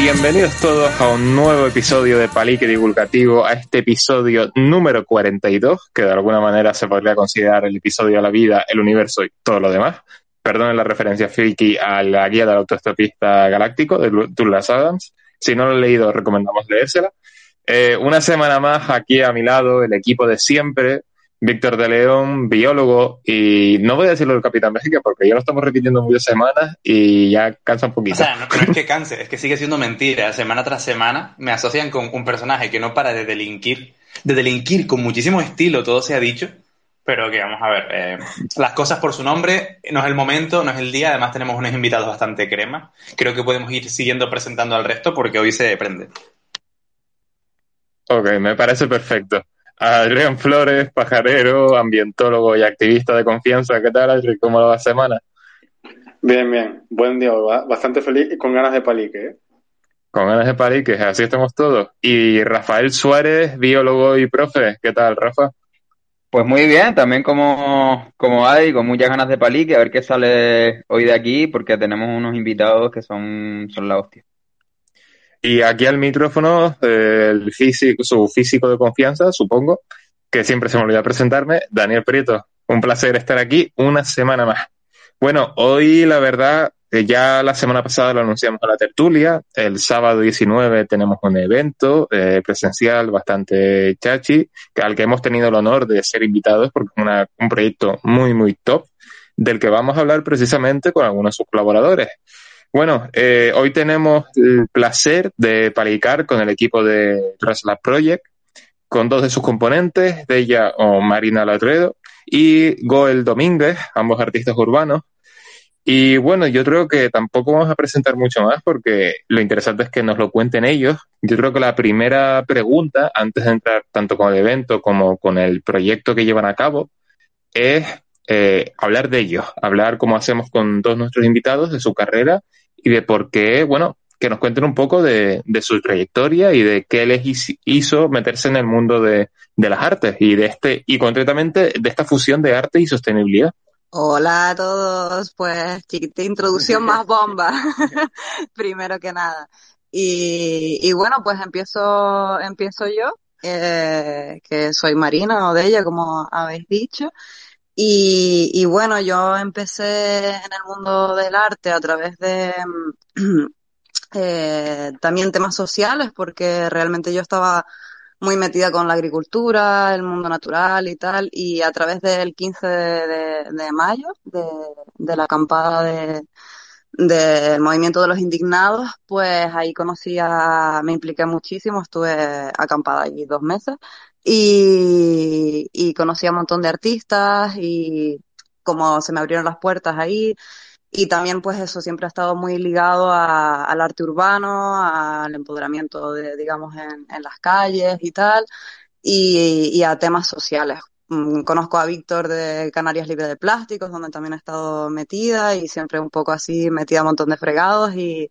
Bienvenidos todos a un nuevo episodio de Palique Divulgativo, a este episodio número 42, que de alguna manera se podría considerar el episodio de la vida, el universo y todo lo demás. Perdonen la referencia friki a la guía del autoestopista galáctico de Douglas Adams. Si no lo he leído, recomendamos leérsela. Eh, una semana más aquí a mi lado, el equipo de siempre, Víctor de León, biólogo, y no voy a decirlo del Capitán México porque ya lo estamos repitiendo muchas semanas y ya cansa un poquito. O sea, no, es que canse, es que sigue siendo mentira. Semana tras semana me asocian con un personaje que no para de delinquir, de delinquir con muchísimo estilo, todo se ha dicho, pero que vamos a ver, eh, las cosas por su nombre, no es el momento, no es el día, además tenemos unos invitados bastante crema. Creo que podemos ir siguiendo presentando al resto porque hoy se prende. Ok, me parece perfecto. Adrián Flores, pajarero, ambientólogo y activista de confianza. ¿Qué tal, Adrián? ¿Cómo va la semana? Bien, bien. Buen día. Bastante feliz y con ganas de palique. ¿eh? Con ganas de palique, así estamos todos. Y Rafael Suárez, biólogo y profe. ¿Qué tal, Rafa? Pues muy bien, también como, como hay, con muchas ganas de palique, a ver qué sale hoy de aquí, porque tenemos unos invitados que son, son la hostia. Y aquí al micrófono, el físico, su físico de confianza, supongo, que siempre se me olvida presentarme, Daniel Prieto. Un placer estar aquí una semana más. Bueno, hoy la verdad, ya la semana pasada lo anunciamos a la tertulia. El sábado 19 tenemos un evento eh, presencial bastante chachi, al que hemos tenido el honor de ser invitados porque es un proyecto muy, muy top, del que vamos a hablar precisamente con algunos de sus colaboradores. Bueno, eh, hoy tenemos el placer de palicar con el equipo de Traslab Project, con dos de sus componentes, de ella o Marina Latredo y Goel Domínguez, ambos artistas urbanos. Y bueno, yo creo que tampoco vamos a presentar mucho más porque lo interesante es que nos lo cuenten ellos. Yo creo que la primera pregunta, antes de entrar tanto con el evento como con el proyecto que llevan a cabo, es eh, hablar de ellos, hablar como hacemos con todos nuestros invitados, de su carrera y de por qué, bueno, que nos cuenten un poco de, su trayectoria y de qué les hizo meterse en el mundo de, las artes y de este, y concretamente de esta fusión de arte y sostenibilidad. Hola a todos, pues chiquita introducción más bomba, primero que nada. Y, y, bueno, pues empiezo, empiezo yo, eh, que soy Marina o de ella, como habéis dicho. Y, y, bueno, yo empecé en el mundo del arte a través de eh, también temas sociales, porque realmente yo estaba muy metida con la agricultura, el mundo natural y tal, y a través del 15 de, mayo, de, de, la acampada de, del movimiento de los indignados, pues ahí conocí a, me impliqué muchísimo, estuve acampada allí dos meses y, y conocí a un montón de artistas y como se me abrieron las puertas ahí. Y también pues eso siempre ha estado muy ligado al arte urbano, al empoderamiento de, digamos, en, en las calles y tal, y, y a temas sociales. Mm, conozco a Víctor de Canarias Libre de Plásticos, donde también he estado metida y siempre un poco así metida a un montón de fregados y,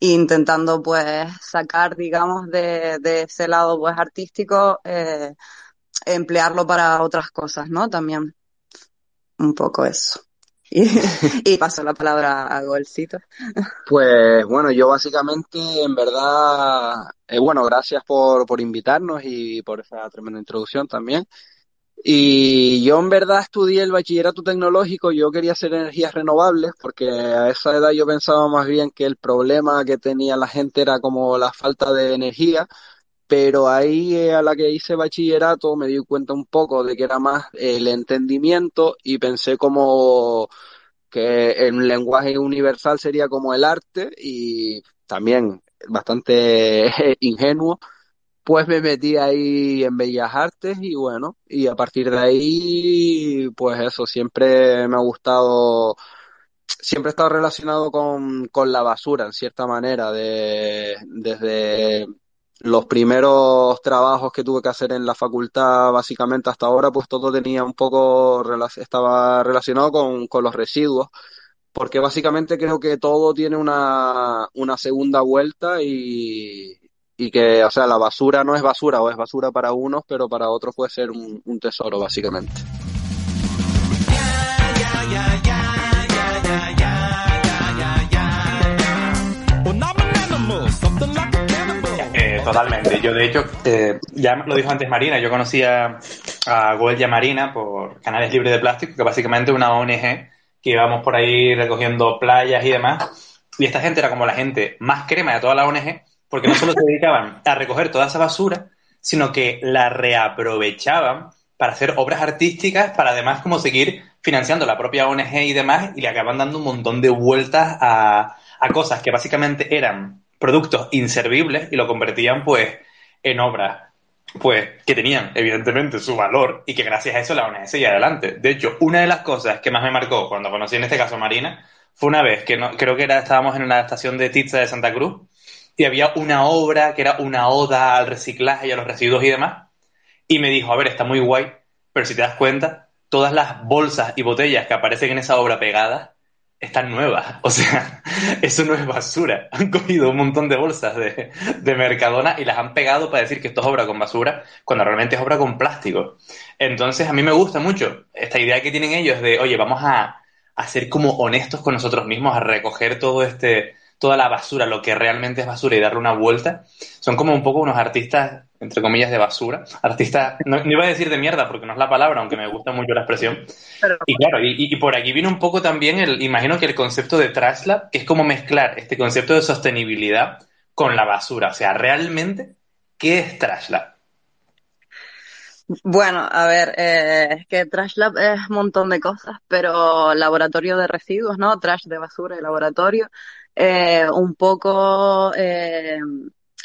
intentando pues sacar, digamos, de, de ese lado pues artístico, eh, emplearlo para otras cosas, ¿no? También. Un poco eso. Y, paso la palabra a Golcito. Pues bueno, yo básicamente, en verdad, eh, bueno, gracias por, por invitarnos y por esa tremenda introducción también. Y yo en verdad estudié el bachillerato tecnológico, yo quería hacer energías renovables porque a esa edad yo pensaba más bien que el problema que tenía la gente era como la falta de energía, pero ahí a la que hice bachillerato me di cuenta un poco de que era más el entendimiento y pensé como que el lenguaje universal sería como el arte y también bastante ingenuo pues me metí ahí en Bellas Artes y bueno, y a partir de ahí, pues eso, siempre me ha gustado, siempre he estado relacionado con, con la basura, en cierta manera, de, desde los primeros trabajos que tuve que hacer en la facultad, básicamente hasta ahora, pues todo tenía un poco, estaba relacionado con, con los residuos porque básicamente creo que todo tiene una, una segunda vuelta y, y que, o sea, la basura no es basura o es basura para unos, pero para otros puede ser un, un tesoro, básicamente. totalmente. Yo, de hecho, eh, ya lo dijo antes Marina, yo conocía a Goya Marina por Canales Libres de Plástico, que básicamente es una ONG que íbamos por ahí recogiendo playas y demás. Y esta gente era como la gente más crema de toda la ONG, porque no solo se dedicaban a recoger toda esa basura, sino que la reaprovechaban para hacer obras artísticas, para además como seguir financiando la propia ONG y demás, y le acaban dando un montón de vueltas a, a cosas que básicamente eran productos inservibles y lo convertían pues en obras pues que tenían evidentemente su valor y que gracias a eso la ONG seguía adelante. De hecho, una de las cosas que más me marcó cuando conocí en este caso a Marina fue una vez que no, creo que era, estábamos en una estación de Tizza de Santa Cruz y había una obra que era una oda al reciclaje y a los residuos y demás. Y me dijo, a ver, está muy guay, pero si te das cuenta, todas las bolsas y botellas que aparecen en esa obra pegadas están nuevas. O sea, eso no es basura. Han cogido un montón de bolsas de, de, Mercadona y las han pegado para decir que esto es obra con basura, cuando realmente es obra con plástico. Entonces, a mí me gusta mucho esta idea que tienen ellos de, oye, vamos a, a ser como honestos con nosotros mismos, a recoger todo este, toda la basura, lo que realmente es basura y darle una vuelta. Son como un poco unos artistas, entre comillas, de basura. Artistas, no, no iba a decir de mierda porque no es la palabra, aunque me gusta mucho la expresión. Pero, y claro, y, y, por aquí viene un poco también el, imagino que el concepto de Trash Lab, que es como mezclar este concepto de sostenibilidad con la basura. O sea, realmente, ¿qué es Trash Lab? Bueno, a ver, eh, es que Trash Lab es un montón de cosas, pero laboratorio de residuos, ¿no? Trash de basura y laboratorio eh, un poco eh,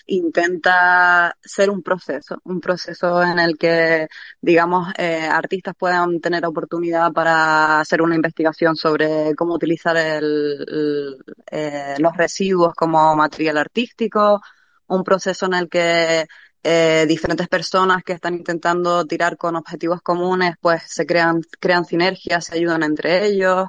intenta ser un proceso, un proceso en el que, digamos, eh, artistas puedan tener oportunidad para hacer una investigación sobre cómo utilizar el, los residuos como material artístico, un proceso en el que eh, diferentes personas que están intentando tirar con objetivos comunes, pues se crean, crean sinergias, se ayudan entre ellos,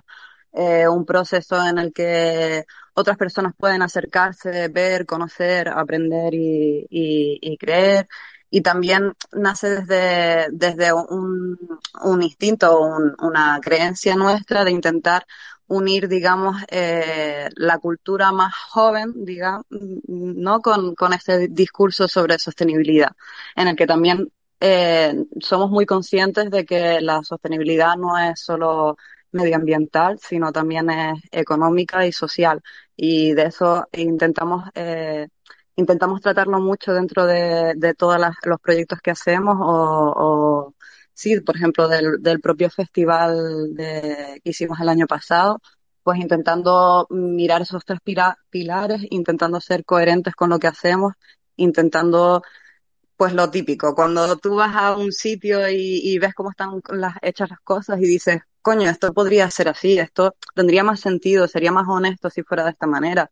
eh, un proceso en el que otras personas pueden acercarse, ver, conocer, aprender y, creer. Y también nace desde, un instinto, un, una creencia nuestra de intentar unir, digamos, eh, la cultura más joven, digamos, ¿no? Con, con este discurso sobre sostenibilidad, en el que también eh, somos muy conscientes de que la sostenibilidad no es solo medioambiental, sino también es económica y social. Y de eso intentamos, eh, intentamos tratarlo mucho dentro de, de todos los proyectos que hacemos o, sí, por ejemplo, del, del propio festival que hicimos el año pasado, pues intentando mirar esos tres pilares, intentando ser coherentes con lo que hacemos, intentando pues lo típico, cuando tú vas a un sitio y, y, ves cómo están las, hechas las cosas y dices, coño, esto podría ser así, esto tendría más sentido, sería más honesto si fuera de esta manera,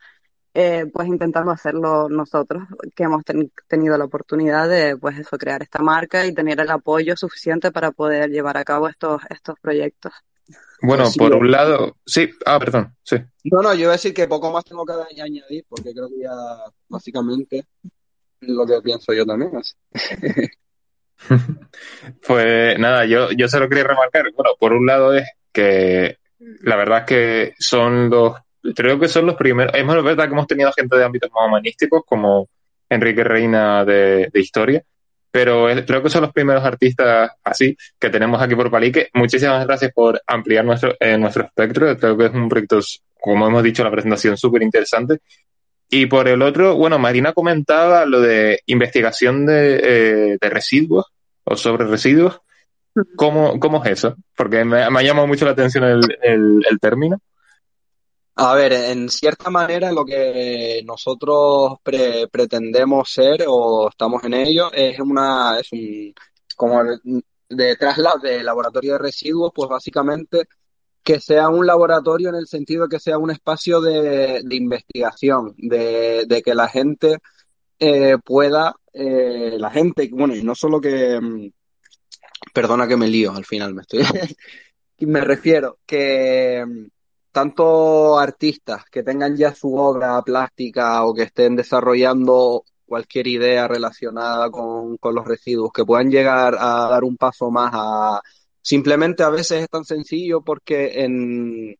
eh, pues intentando hacerlo nosotros, que hemos ten, tenido la oportunidad de, pues eso, crear esta marca y tener el apoyo suficiente para poder llevar a cabo estos, estos proyectos. Bueno, por un lado, sí, ah, perdón, sí. No, no, yo iba a decir que poco más tengo que añadir, porque creo que ya básicamente lo que pienso yo también. pues nada, yo, yo solo quería remarcar, bueno, por un lado es que la verdad es que son los, creo que son los primeros, es verdad que hemos tenido gente de ámbitos más humanísticos como Enrique Reina de, de Historia, pero creo que son los primeros artistas así que tenemos aquí por Palique. Muchísimas gracias por ampliar nuestro, eh, nuestro espectro, creo que es un proyecto, como hemos dicho en la presentación, súper interesante y por el otro, bueno, Marina comentaba lo de investigación de, eh, de residuos o sobre residuos. ¿Cómo, cómo es eso? Porque me, me ha llamado mucho la atención el, el, el, término. A ver, en cierta manera lo que nosotros pre pretendemos ser o estamos en ello es una, es un, como de traslado de laboratorio de residuos, pues básicamente que sea un laboratorio en el sentido de que sea un espacio de, investigación, de, que la gente eh, pueda, eh, la gente, bueno, y no solo que, perdona que me lío al final, me estoy, me refiero que tanto artistas que tengan ya su obra plástica o que estén desarrollando cualquier idea relacionada con los residuos, que puedan llegar a dar un paso más a Simplemente a veces es tan sencillo porque en,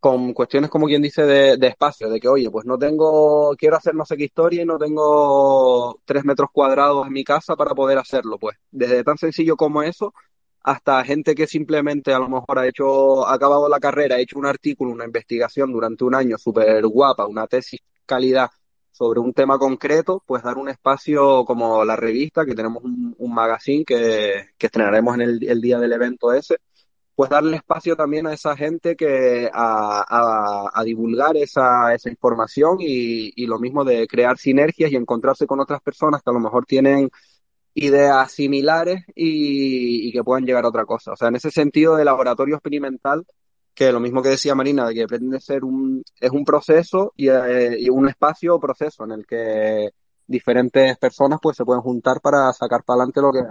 con cuestiones como quien dice de, de, espacio, de que, oye, pues no tengo, quiero hacer no sé qué historia y no tengo tres metros cuadrados en mi casa para poder hacerlo, pues. Desde tan sencillo como eso hasta gente que simplemente a lo mejor ha hecho, ha acabado la carrera, ha hecho un artículo, una investigación durante un año súper guapa, una tesis calidad sobre un tema concreto, pues dar un espacio como la revista, que tenemos un, un magazine que, que estrenaremos en el, día del evento ese, pues darle espacio también a esa gente que a, a, a divulgar esa, esa información y, y, lo mismo de crear sinergias y encontrarse con otras personas que a lo mejor tienen ideas similares y, y que puedan llegar a otra cosa. O sea, en ese sentido de laboratorio experimental, que lo mismo que decía Marina, de que pretende ser un, es un proceso y, eh, y un espacio o proceso en el que diferentes personas pues se pueden juntar para sacar para adelante lo que,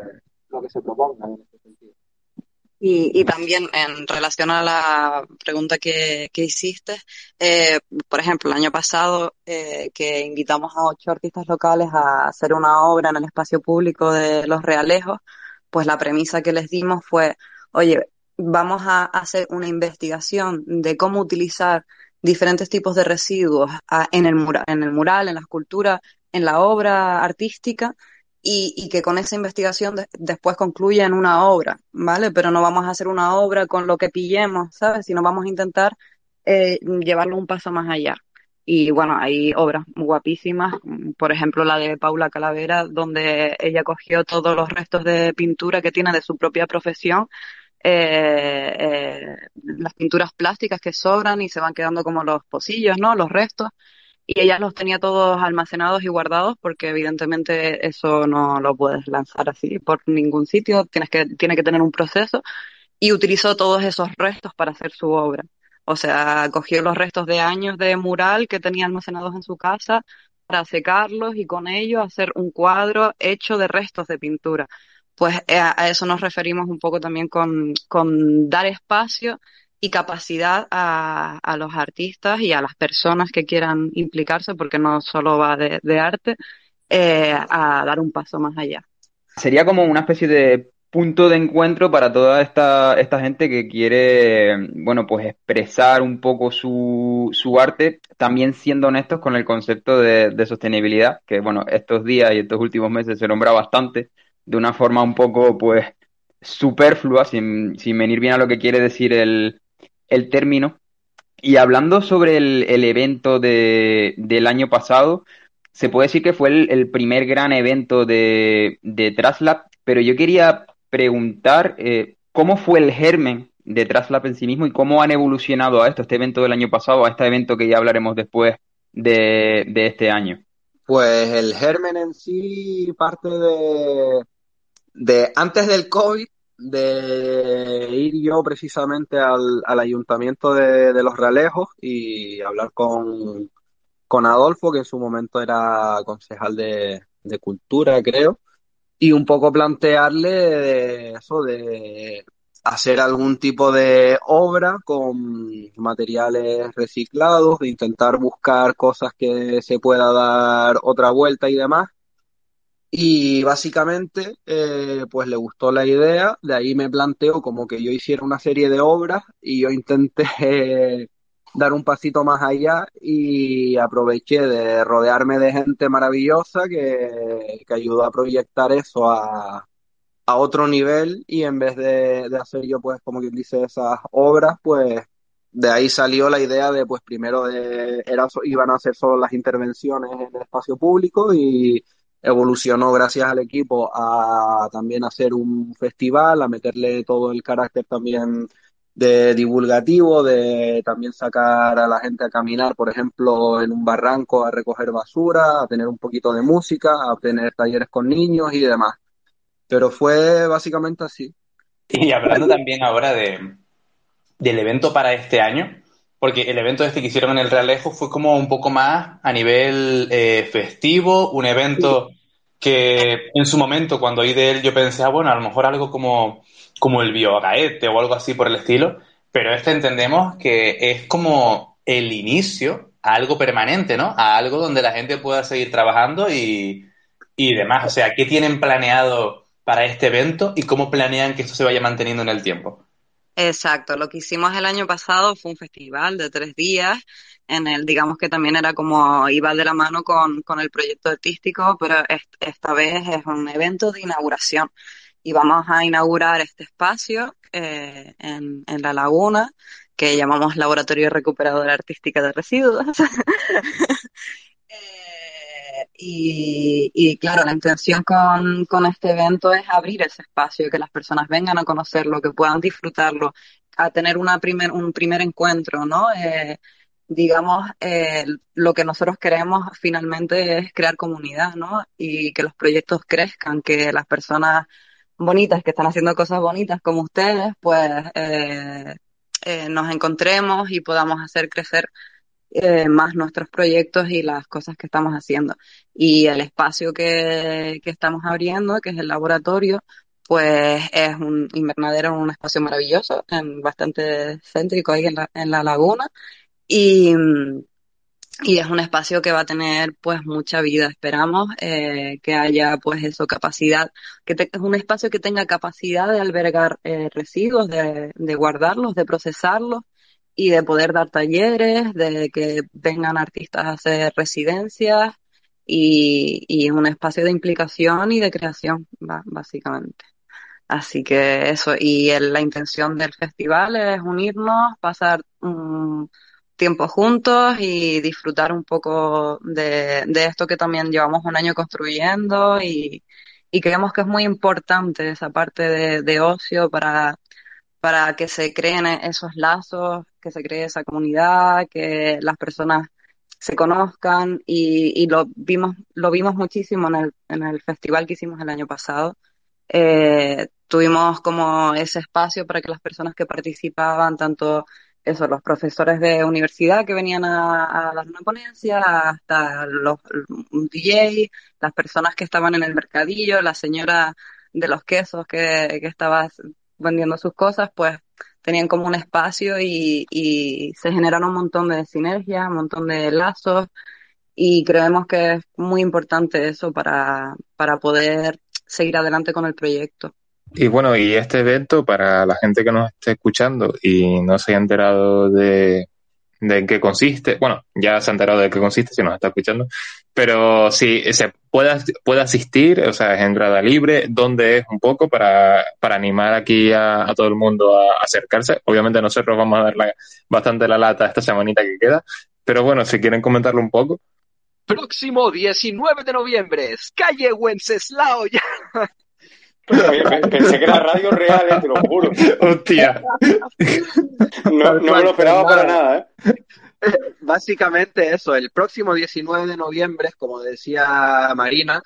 lo que se proponga en ese sentido. Y, y, también en relación a la pregunta que, que hiciste, eh, por ejemplo, el año pasado eh, que invitamos a ocho artistas locales a hacer una obra en el espacio público de Los Realejos, pues la premisa que les dimos fue, oye, vamos a hacer una investigación de cómo utilizar diferentes tipos de residuos a, en, el mural, en el mural, en la escultura, en la obra artística, y, y, que con esa investigación de, después concluya en una obra, ¿vale? Pero no vamos a hacer una obra con lo que pillemos, ¿sabes? Sino vamos a intentar eh, llevarlo un paso más allá. Y bueno, hay obras guapísimas, por ejemplo la de Paula Calavera, donde ella cogió todos los restos de pintura que tiene de su propia profesión, eh, eh, las pinturas plásticas que sobran y se van quedando como los pocillos, ¿no? Los restos y ella los tenía todos almacenados y guardados porque evidentemente eso no lo puedes lanzar así por ningún sitio, tienes que, tiene que tener un proceso y utilizó todos esos restos para hacer su obra. O sea, cogió los restos de años de mural que tenía almacenados en su casa para secarlos y con ello hacer un cuadro hecho de restos de pintura. Pues eh, a eso nos referimos un poco también con, con dar espacio y capacidad a, a, los artistas y a las personas que quieran implicarse, porque no solo va de, de arte, eh, a dar un paso más allá. Sería como una especie de punto de encuentro para toda esta, esta gente que quiere, bueno, pues expresar un poco su, su arte, también siendo honestos con el concepto de, de sostenibilidad, que bueno, estos días y estos últimos meses se nombra bastante, de una forma un poco, pues, superflua, sin, sin venir bien a lo que quiere decir el, el término. Y hablando sobre el, el evento de, del año pasado, se puede decir que fue el, primer gran evento de, de Traslab, pero yo quería preguntar eh, cómo fue el germen de Traslab en sí mismo y cómo han evolucionado a esto, este evento del año pasado, a este evento que ya hablaremos después de, de este año. Pues el germen en sí parte de, de antes del COVID, de ir yo precisamente al, al ayuntamiento de, de, Los Realejos y hablar con, con Adolfo, que en su momento era concejal de, de Cultura, creo, y un poco plantearle de eso, de hacer algún tipo de obra con materiales reciclados, de intentar buscar cosas que se pueda dar otra vuelta y demás. Y básicamente, eh, pues le gustó la idea, de ahí me planteó como que yo hiciera una serie de obras y yo intenté dar un pasito más allá y aproveché de rodearme de gente maravillosa que, que ayudó a proyectar eso a, a otro nivel. Y en vez de, de hacer yo, pues, como quien dice, esas obras, pues de ahí salió la idea de, pues, primero de, era, iban a hacer solo las intervenciones en el espacio público y evolucionó gracias al equipo a también hacer un festival, a meterle todo el carácter también de divulgativo, de también sacar a la gente a caminar, por ejemplo, en un barranco a recoger basura, a tener un poquito de música, a tener talleres con niños y demás. Pero fue básicamente así. Y hablando también ahora de, del evento para este año, porque el evento este que hicieron en el Realejo fue como un poco más a nivel eh, festivo, un evento. Que en su momento cuando oí de él yo pensé, ah, bueno, a lo mejor algo como, como el Biogaete o algo así por el estilo, pero este entendemos que es como el inicio a algo permanente, ¿no? A algo donde la gente pueda seguir trabajando y, y demás. O sea, ¿qué tienen planeado para este evento y cómo planean que esto se vaya manteniendo en el tiempo? Exacto, lo que hicimos el año pasado fue un festival de tres días, en el, digamos que también era como iba de la mano con, con el proyecto artístico, pero est- esta vez es un evento de inauguración y vamos a inaugurar este espacio eh, en, en la laguna que llamamos Laboratorio Recuperadora Artística de Residuos. Eh, y, y claro, la intención con, con este evento es abrir ese espacio, que las personas vengan a conocerlo, que puedan disfrutarlo, a tener una primer, un primer encuentro, ¿no? Eh, digamos, eh, lo que nosotros queremos finalmente es crear comunidad, ¿no? Y que los proyectos crezcan, que las personas bonitas que están haciendo cosas bonitas como ustedes, pues eh, eh, nos encontremos y podamos hacer crecer eh, más nuestros proyectos y las cosas que estamos haciendo. Y el espacio que, que estamos abriendo, que es el laboratorio, pues es un invernadero, un espacio maravilloso, bastante céntrico ahí en la, en la laguna. Y, y es un espacio que va a tener pues mucha vida. Esperamos eh, que haya pues eso, capacidad, que te- es un espacio que tenga capacidad de albergar eh, residuos, de, de guardarlos, de procesarlos y de poder dar talleres, de que vengan artistas a hacer residencias y, y un espacio de implicación y de creación, básicamente. Así que eso, y el- la intención del festival es unirnos, pasar un tiempo juntos y disfrutar un poco de, de esto que también llevamos un año construyendo y, y creemos que es muy importante esa parte de, de ocio para, para que se creen esos lazos, que se cree esa comunidad, que las personas se conozcan y, y lo vimos, lo vimos muchísimo en el, en el festival que hicimos el año pasado. Eh, tuvimos como ese espacio para que las personas que participaban, tanto eso, los profesores de universidad que venían a, a dar una ponencia, hasta los un DJ, las personas que estaban en el mercadillo, la señora de los quesos que, que estaba vendiendo sus cosas, pues tenían como un espacio y, y se generaron un montón de sinergias, un montón de lazos y creemos que es muy importante eso para, para poder seguir adelante con el proyecto. Y bueno, y este evento, para la gente que nos esté escuchando y no se haya enterado de, de en qué consiste, bueno, ya se ha enterado de qué consiste si nos está escuchando, pero si se puede, puede asistir, o sea, es entrada libre, ¿dónde es un poco para, para animar aquí a, todo el mundo a, a acercarse? Obviamente nosotros vamos a dar la- bastante la lata esta semanita que queda, pero bueno, si quieren comentarlo un poco. Próximo 19 de noviembre, calle Wenceslao. Pe- pensé que era radio real, eh, te lo juro. Hostia. No, no me lo esperaba para nada, ¿eh? Básicamente eso, el próximo 19 de noviembre, como decía Marina,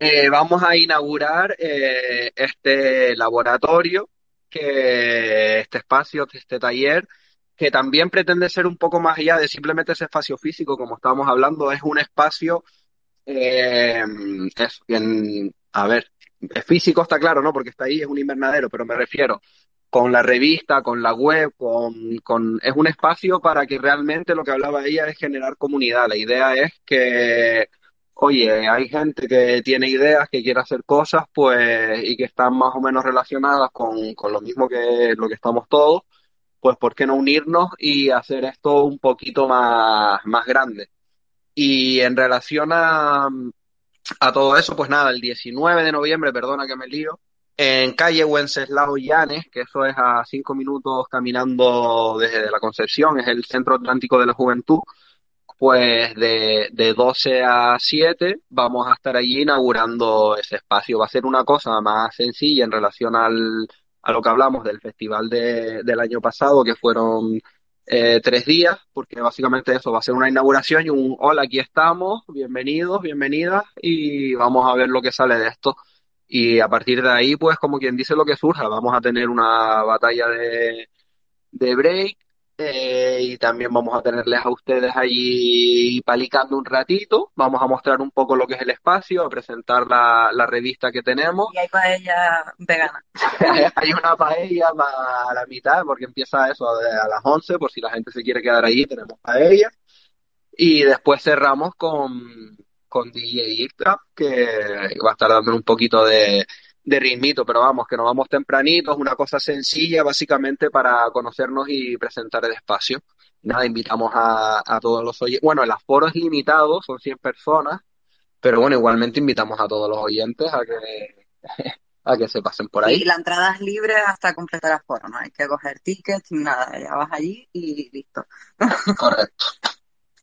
eh, vamos a inaugurar eh, este laboratorio, que este espacio, este taller, que también pretende ser un poco más allá de simplemente ese espacio físico, como estábamos hablando, es un espacio, eh, en, a ver, físico está claro, ¿no? Porque está ahí, es un invernadero, pero me refiero con la revista, con la web, con, con, es un espacio para que realmente lo que hablaba ella es generar comunidad. La idea es que, oye, hay gente que tiene ideas, que quiere hacer cosas, pues, y que están más o menos relacionadas con, con lo mismo que lo que estamos todos, pues, ¿por qué no unirnos y hacer esto un poquito más, más grande? Y en relación a, a todo eso, pues nada, el 19 de noviembre, perdona que me lío, en calle Wenceslao Llanes, que eso es a cinco minutos caminando desde la Concepción, es el Centro Atlántico de la Juventud, pues de, de 12 a 7 vamos a estar allí inaugurando ese espacio. Va a ser una cosa más sencilla en relación al, a lo que hablamos del festival de, del año pasado, que fueron eh, tres días, porque básicamente eso va a ser una inauguración y un hola, aquí estamos, bienvenidos, bienvenidas, y vamos a ver lo que sale de esto. Y a partir de ahí, pues como quien dice lo que surja, vamos a tener una batalla de, de break eh, y también vamos a tenerles a ustedes allí palicando un ratito. Vamos a mostrar un poco lo que es el espacio, a presentar la, la revista que tenemos. Y hay paella vegana. Hay una paella a la mitad porque empieza eso a, las 11, por si la gente se quiere quedar allí, tenemos paella. Y después cerramos con, con DJ Ictra, que va a estar dando un poquito de, de ritmito, pero vamos, que nos vamos tempranito, es una cosa sencilla básicamente para conocernos y presentar el espacio. Nada, invitamos a, a todos los oyentes. Bueno, el aforo es limitado, son 100 personas, pero bueno, igualmente invitamos a todos los oyentes a que, a que se pasen por ahí. Y la entrada es libre hasta completar el aforo, no hay que coger tickets ni nada, ya vas allí y listo. Correcto.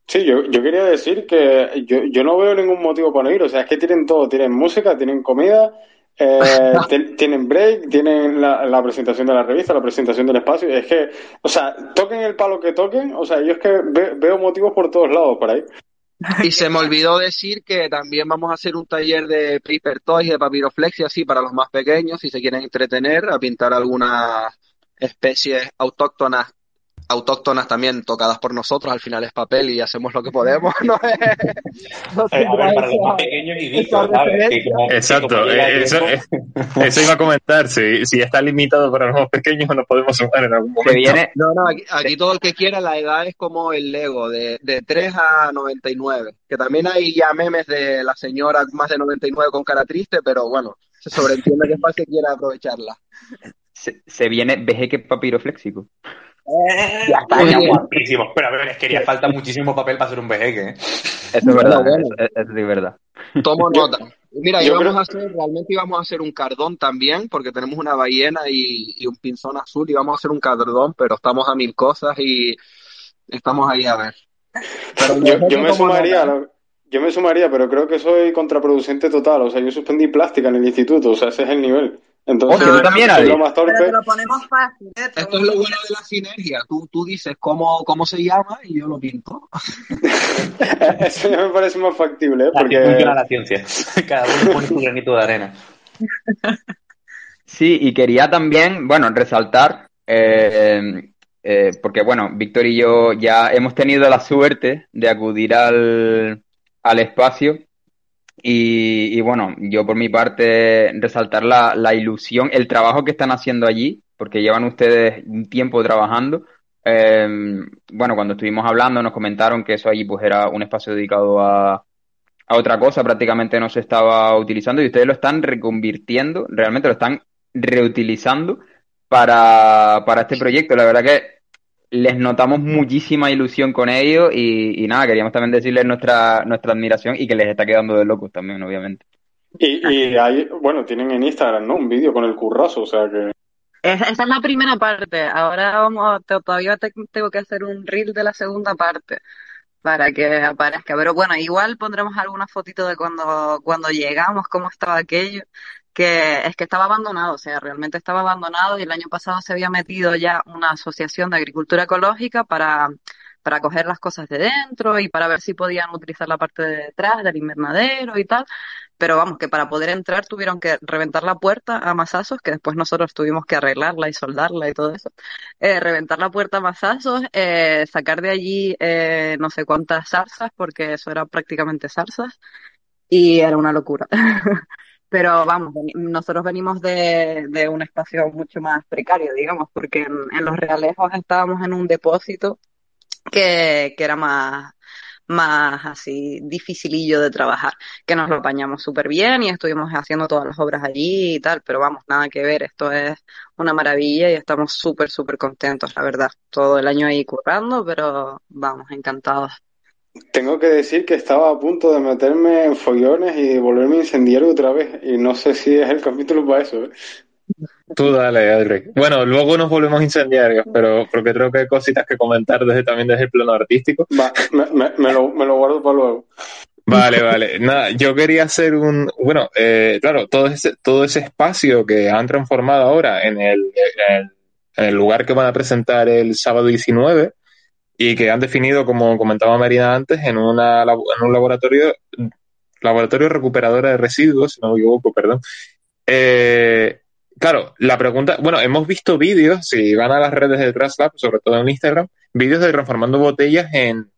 Sí, yo, yo quería decir que yo, yo no veo ningún motivo para no ir. O sea, es que tienen todo. Tienen música, tienen comida, eh, tienen break, tienen la, la presentación de la revista, la presentación del espacio. Es que, o sea, toquen el palo que toquen. O sea, yo es que ve- veo motivos por todos lados para ir. Y se me olvidó decir que también vamos a hacer un taller de paper toys, de papiroflex y así para los más pequeños, si se quieren entretener, a pintar algunas especies autóctonas, autóctonas también tocadas por nosotros, al final es papel y hacemos lo que podemos, ¿no? No Eh, a ver, para los más pequeños y vistos, ¿sabes? Que que Exacto, eh, eso, eh, eso iba a comentar. Si, si está limitado para los más pequeños, nos podemos sumar en algún momento. viene, No, no, aquí, aquí todo el que quiera, la edad es como el Lego, de, de 3 a 99, que también hay ya memes de la señora más de 99 con cara triste, pero bueno, se sobreentiende que es que quiera aprovecharla. se, se viene vejeque papirofléxico. Ya está, ya guapísimo. Pero a ver, es que haría falta muchísimo papel para hacer un vejeque. ¿eh? Eso es verdad, bueno. Eso, eso sí es verdad. Tomo nota. Mira, yo íbamos creo- a hacer, realmente íbamos a hacer un cardón también, porque tenemos una ballena y, y un pinzón azul, y vamos a hacer un cardón, pero estamos a mil cosas y estamos ahí a ver. Pero Yo, yo me sumaría, yo me sumaría, pero creo que soy contraproducente total. O sea, yo suspendí plástica en el instituto. O sea, ese es el nivel. Entonces, lo más Pero torpe. te lo ponemos fácil, ¿eh? Esto es lo bueno de la sinergia. Tú, tú dices cómo, cómo se llama y yo lo pinto. Eso ya me parece más factible, ¿eh? Así porque funciona la ciencia. Cada uno pone su granito de arena. Sí, y quería también, bueno, resaltar, eh, eh, porque bueno, Víctor y yo ya hemos tenido la suerte de acudir al, al espacio y, y bueno, yo por mi parte resaltar la, la ilusión, el trabajo que están haciendo allí, porque llevan ustedes un tiempo trabajando. Eh, bueno, cuando estuvimos hablando nos comentaron que eso allí pues era un espacio dedicado a, a otra cosa, prácticamente no se estaba utilizando y ustedes lo están reconvirtiendo, realmente lo están reutilizando para, para este proyecto. La verdad que les notamos muchísima ilusión con ello y, y nada, queríamos también decirles nuestra, nuestra admiración y que les está quedando de locos también, obviamente. Y, y hay, bueno, tienen en Instagram, ¿no? Un vídeo con el currazo, o sea que. Es- esa es la primera parte. Ahora vamos, te- todavía te- tengo que hacer un reel de la segunda parte para que aparezca. Pero bueno, igual pondremos alguna fotito de cuando, cuando llegamos, cómo estaba aquello. Que es que estaba abandonado, o sea, realmente estaba abandonado y el año pasado se había metido ya una asociación de agricultura ecológica para, para coger las cosas de dentro y para ver si podían utilizar la parte de detrás del invernadero y tal. Pero vamos, que para poder entrar tuvieron que reventar la puerta a masazos, que después nosotros tuvimos que arreglarla y soldarla y todo eso. Eh, reventar la puerta a masazos, eh, sacar de allí eh, no sé cuántas zarzas, porque eso era prácticamente zarzas, y era una locura. Pero vamos, nosotros venimos de, de un espacio mucho más precario, digamos, porque en, en Los Realejos estábamos en un depósito que, que era más, más así dificilillo de trabajar, que nos lo apañamos súper bien y estuvimos haciendo todas las obras allí y tal, pero vamos, nada que ver, esto es una maravilla y estamos súper, súper contentos, la verdad. Todo el año ahí currando, pero vamos, encantados. Tengo que decir que estaba a punto de meterme en follones y volverme incendiario otra vez. Y no sé si es el capítulo para eso, ¿eh? Tú dale, Adri. Bueno, luego nos volvemos incendiarios, pero porque creo que hay cositas que comentar desde, también desde el plano artístico. Va, me, me- me lo, me lo guardo para luego. Vale, vale. Nada, yo quería hacer un, bueno, eh, claro, todo ese, todo ese espacio que han transformado ahora en el, en el, en el lugar que van a presentar el sábado 19 y que han definido, como comentaba Marina antes, en, una, en un laboratorio, laboratorio recuperador de residuos, si no me equivoco, perdón. Eh, claro, la pregunta, bueno, hemos visto vídeos, si van a las redes de TransLab, sobre todo en Instagram, vídeos de transformando botellas en,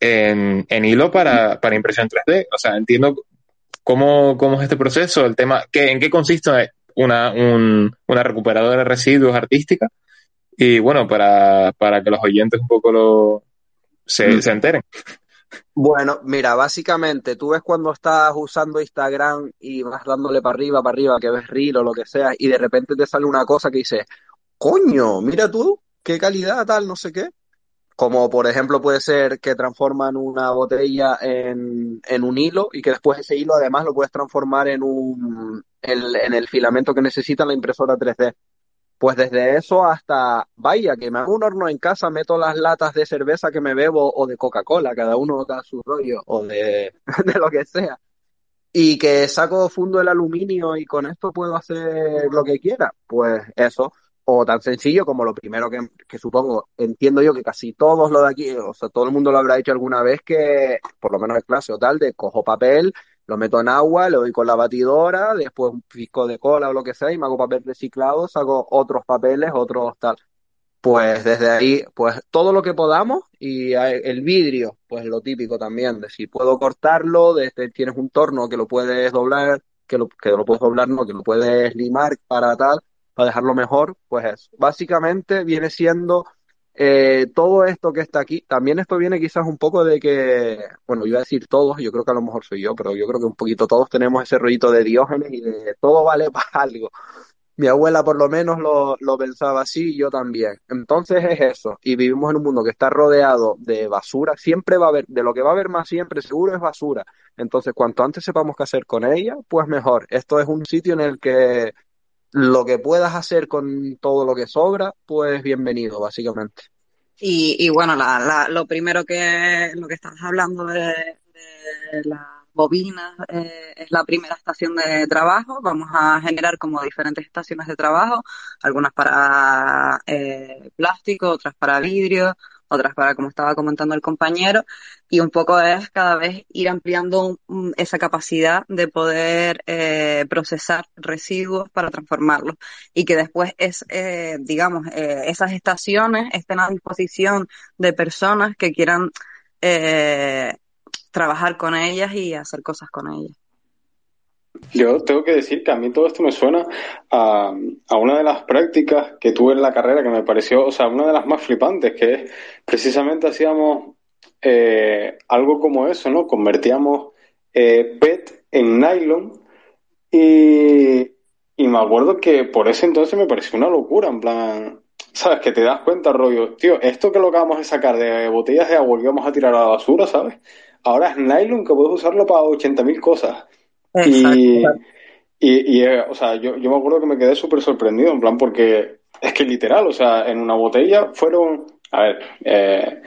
en, en hilo para, para impresión 3D. O sea, entiendo cómo, cómo es este proceso, el tema, qué, en qué consiste una, un- una recuperadora de residuos artística. Y bueno, para, para que los oyentes un poco lo, se, Mm. se enteren. Bueno, mira, básicamente tú ves cuando estás usando Instagram y vas dándole para arriba, para arriba, que ves reel o lo que sea, y de repente te sale una cosa que dice, coño, mira tú, qué calidad, tal, no sé qué. Como por ejemplo puede ser que transforman una botella en, en un hilo y que después ese hilo además lo puedes transformar en un en, en el filamento que necesita la impresora 3D. Pues desde eso hasta, vaya, que me hago un horno en casa, meto las latas de cerveza que me bebo o de Coca-Cola, cada uno da su rollo, o de, de lo que sea. Y que saco fundo el aluminio y con esto puedo hacer lo que quiera. Pues eso. O tan sencillo como lo primero que, que supongo, entiendo yo que casi todos lo de aquí, o sea, todo el mundo lo habrá hecho alguna vez que, por lo menos en clase o tal, de cojo papel, lo meto en agua, lo doy con la batidora, después un pisco de cola o lo que sea, y me hago papel reciclado, saco otros papeles, otros tal. Pues desde ahí, pues todo lo que podamos, y el vidrio, pues lo típico también, de si puedo cortarlo, desde tienes un torno que lo puedes doblar, que lo, que lo puedes doblar, no, que lo puedes limar para tal, para dejarlo mejor, pues eso. Básicamente viene siendo eh, todo esto que está aquí, también esto viene quizás un poco de que, bueno, iba a decir todos, yo creo que a lo mejor soy yo, pero yo creo que un poquito todos tenemos ese rollito de Diógenes y de todo vale para algo. Mi abuela por lo menos lo, lo pensaba así y yo también. Entonces es eso. Y vivimos en un mundo que está rodeado de basura. Siempre va a haber, de lo que va a haber más siempre seguro es basura. Entonces cuanto antes sepamos qué hacer con ella, pues mejor. Esto es un sitio en el que lo que puedas hacer con todo lo que sobra, pues bienvenido, básicamente. Y, y bueno, la, la, lo primero que lo que estás hablando de, las bobinas eh, es la primera estación de trabajo. Vamos a generar como diferentes estaciones de trabajo, algunas para eh, plástico, otras para vidrio, otras para, como estaba comentando el compañero, y un poco es cada vez ir ampliando un, esa capacidad de poder eh, procesar residuos para transformarlos y que después es, eh, digamos, eh, esas estaciones estén a disposición de personas que quieran eh, trabajar con ellas y hacer cosas con ellas. Yo tengo que decir que a mí todo esto me suena a, a, una de las prácticas que tuve en la carrera que me pareció, o sea, una de las más flipantes, que es precisamente hacíamos eh, algo como eso, ¿no? Convertíamos eh, PET en nylon y, y me acuerdo que por ese entonces me pareció una locura, en plan, ¿sabes? Que te das cuenta, rollo, tío, esto que lo acabamos de sacar de botellas de agua que vamos a tirar a la basura, ¿sabes? Ahora es nylon que puedes usarlo para 80.000 cosas. Y, y, y, o sea, yo, yo me acuerdo que me quedé súper sorprendido, en plan, porque es que literal, o sea, en una botella fueron, a ver, eh,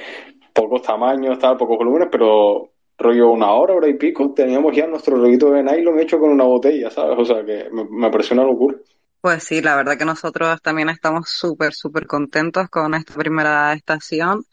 pocos tamaños, tal, pocos volúmenes, pero rollo una hora, hora y pico, teníamos ya nuestro rollito de nylon hecho con una botella, ¿sabes? O sea, que me, me pareció una locura. Pues sí, la verdad que nosotros también estamos súper, súper contentos con esta primera estación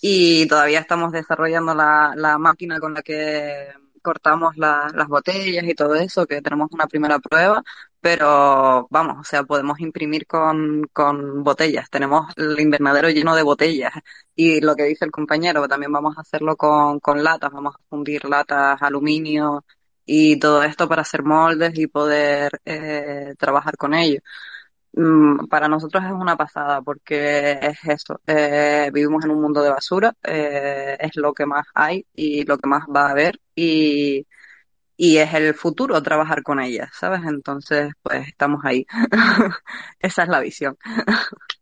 y todavía estamos desarrollando la, la máquina con la que cortamos la, las botellas y todo eso, que tenemos una primera prueba, pero vamos, o sea, podemos imprimir con, con botellas, tenemos el invernadero lleno de botellas. Y lo que dice el compañero, también vamos a hacerlo con, con latas, vamos a fundir latas, aluminio y todo esto para hacer moldes y poder eh, trabajar con ellos para nosotros es una pasada porque es eso, eh, vivimos en un mundo de basura, eh, es lo que más hay y lo que más va a haber y, y es el futuro trabajar con ella, ¿sabes? Entonces, pues estamos ahí. Esa es la visión.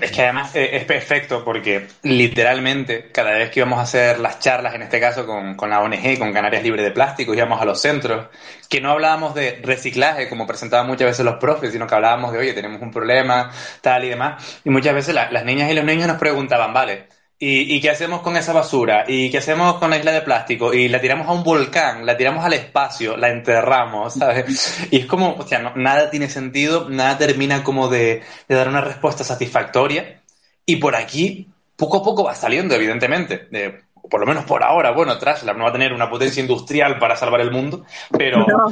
Es que además es perfecto porque literalmente cada vez que íbamos a hacer las charlas, en este caso con, con la ONG, con Canarias Libre de Plásticos, íbamos a los centros, que no hablábamos de reciclaje como presentaban muchas veces los profes, sino que hablábamos de, oye, tenemos un problema, tal y demás. Y muchas veces la, las niñas y los niños nos preguntaban, vale, ¿Y, ¿Y, qué hacemos con esa basura? ¿Y qué hacemos con la isla de plástico? Y la tiramos a un volcán, la tiramos al espacio, la enterramos, ¿sabes? Y es como, o sea, no, nada tiene sentido, nada termina como de, de, dar una respuesta satisfactoria. Y por aquí, poco a poco va saliendo, evidentemente. De, por lo menos por ahora, bueno, Trashlab no va a tener una potencia industrial para salvar el mundo, pero, no.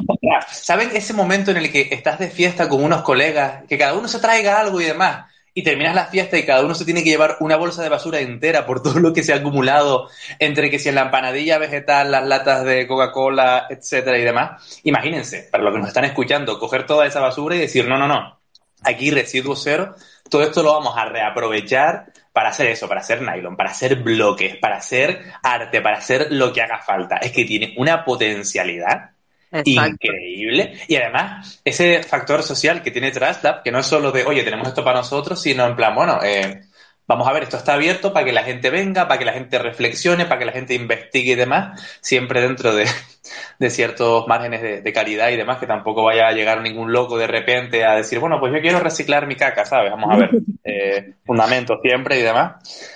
¿saben ese momento en el que estás de fiesta con unos colegas, que cada uno se traiga algo y demás? Y terminas la fiesta y cada uno se tiene que llevar una bolsa de basura entera por todo lo que se ha acumulado entre que si en la empanadilla vegetal, las latas de Coca-Cola, etcétera y demás. Imagínense, para los que nos están escuchando, coger toda esa basura y decir, no, no, no, aquí residuo cero, todo esto lo vamos a reaprovechar para hacer eso, para hacer nylon, para hacer bloques, para hacer arte, para hacer lo que haga falta. Es que tiene una potencialidad increíble. Y además, ese factor social que tiene TrustLab, que no es solo de, oye, tenemos esto para nosotros, sino en plan, bueno, eh, vamos a ver, esto está abierto para que la gente venga, para que la gente reflexione, para que la gente investigue y demás, siempre dentro de, ciertos márgenes de, calidad y demás, que tampoco vaya a llegar ningún loco de repente a decir, bueno, pues yo quiero reciclar mi caca, ¿sabes? Vamos a ver, eh, fundamentos siempre y demás.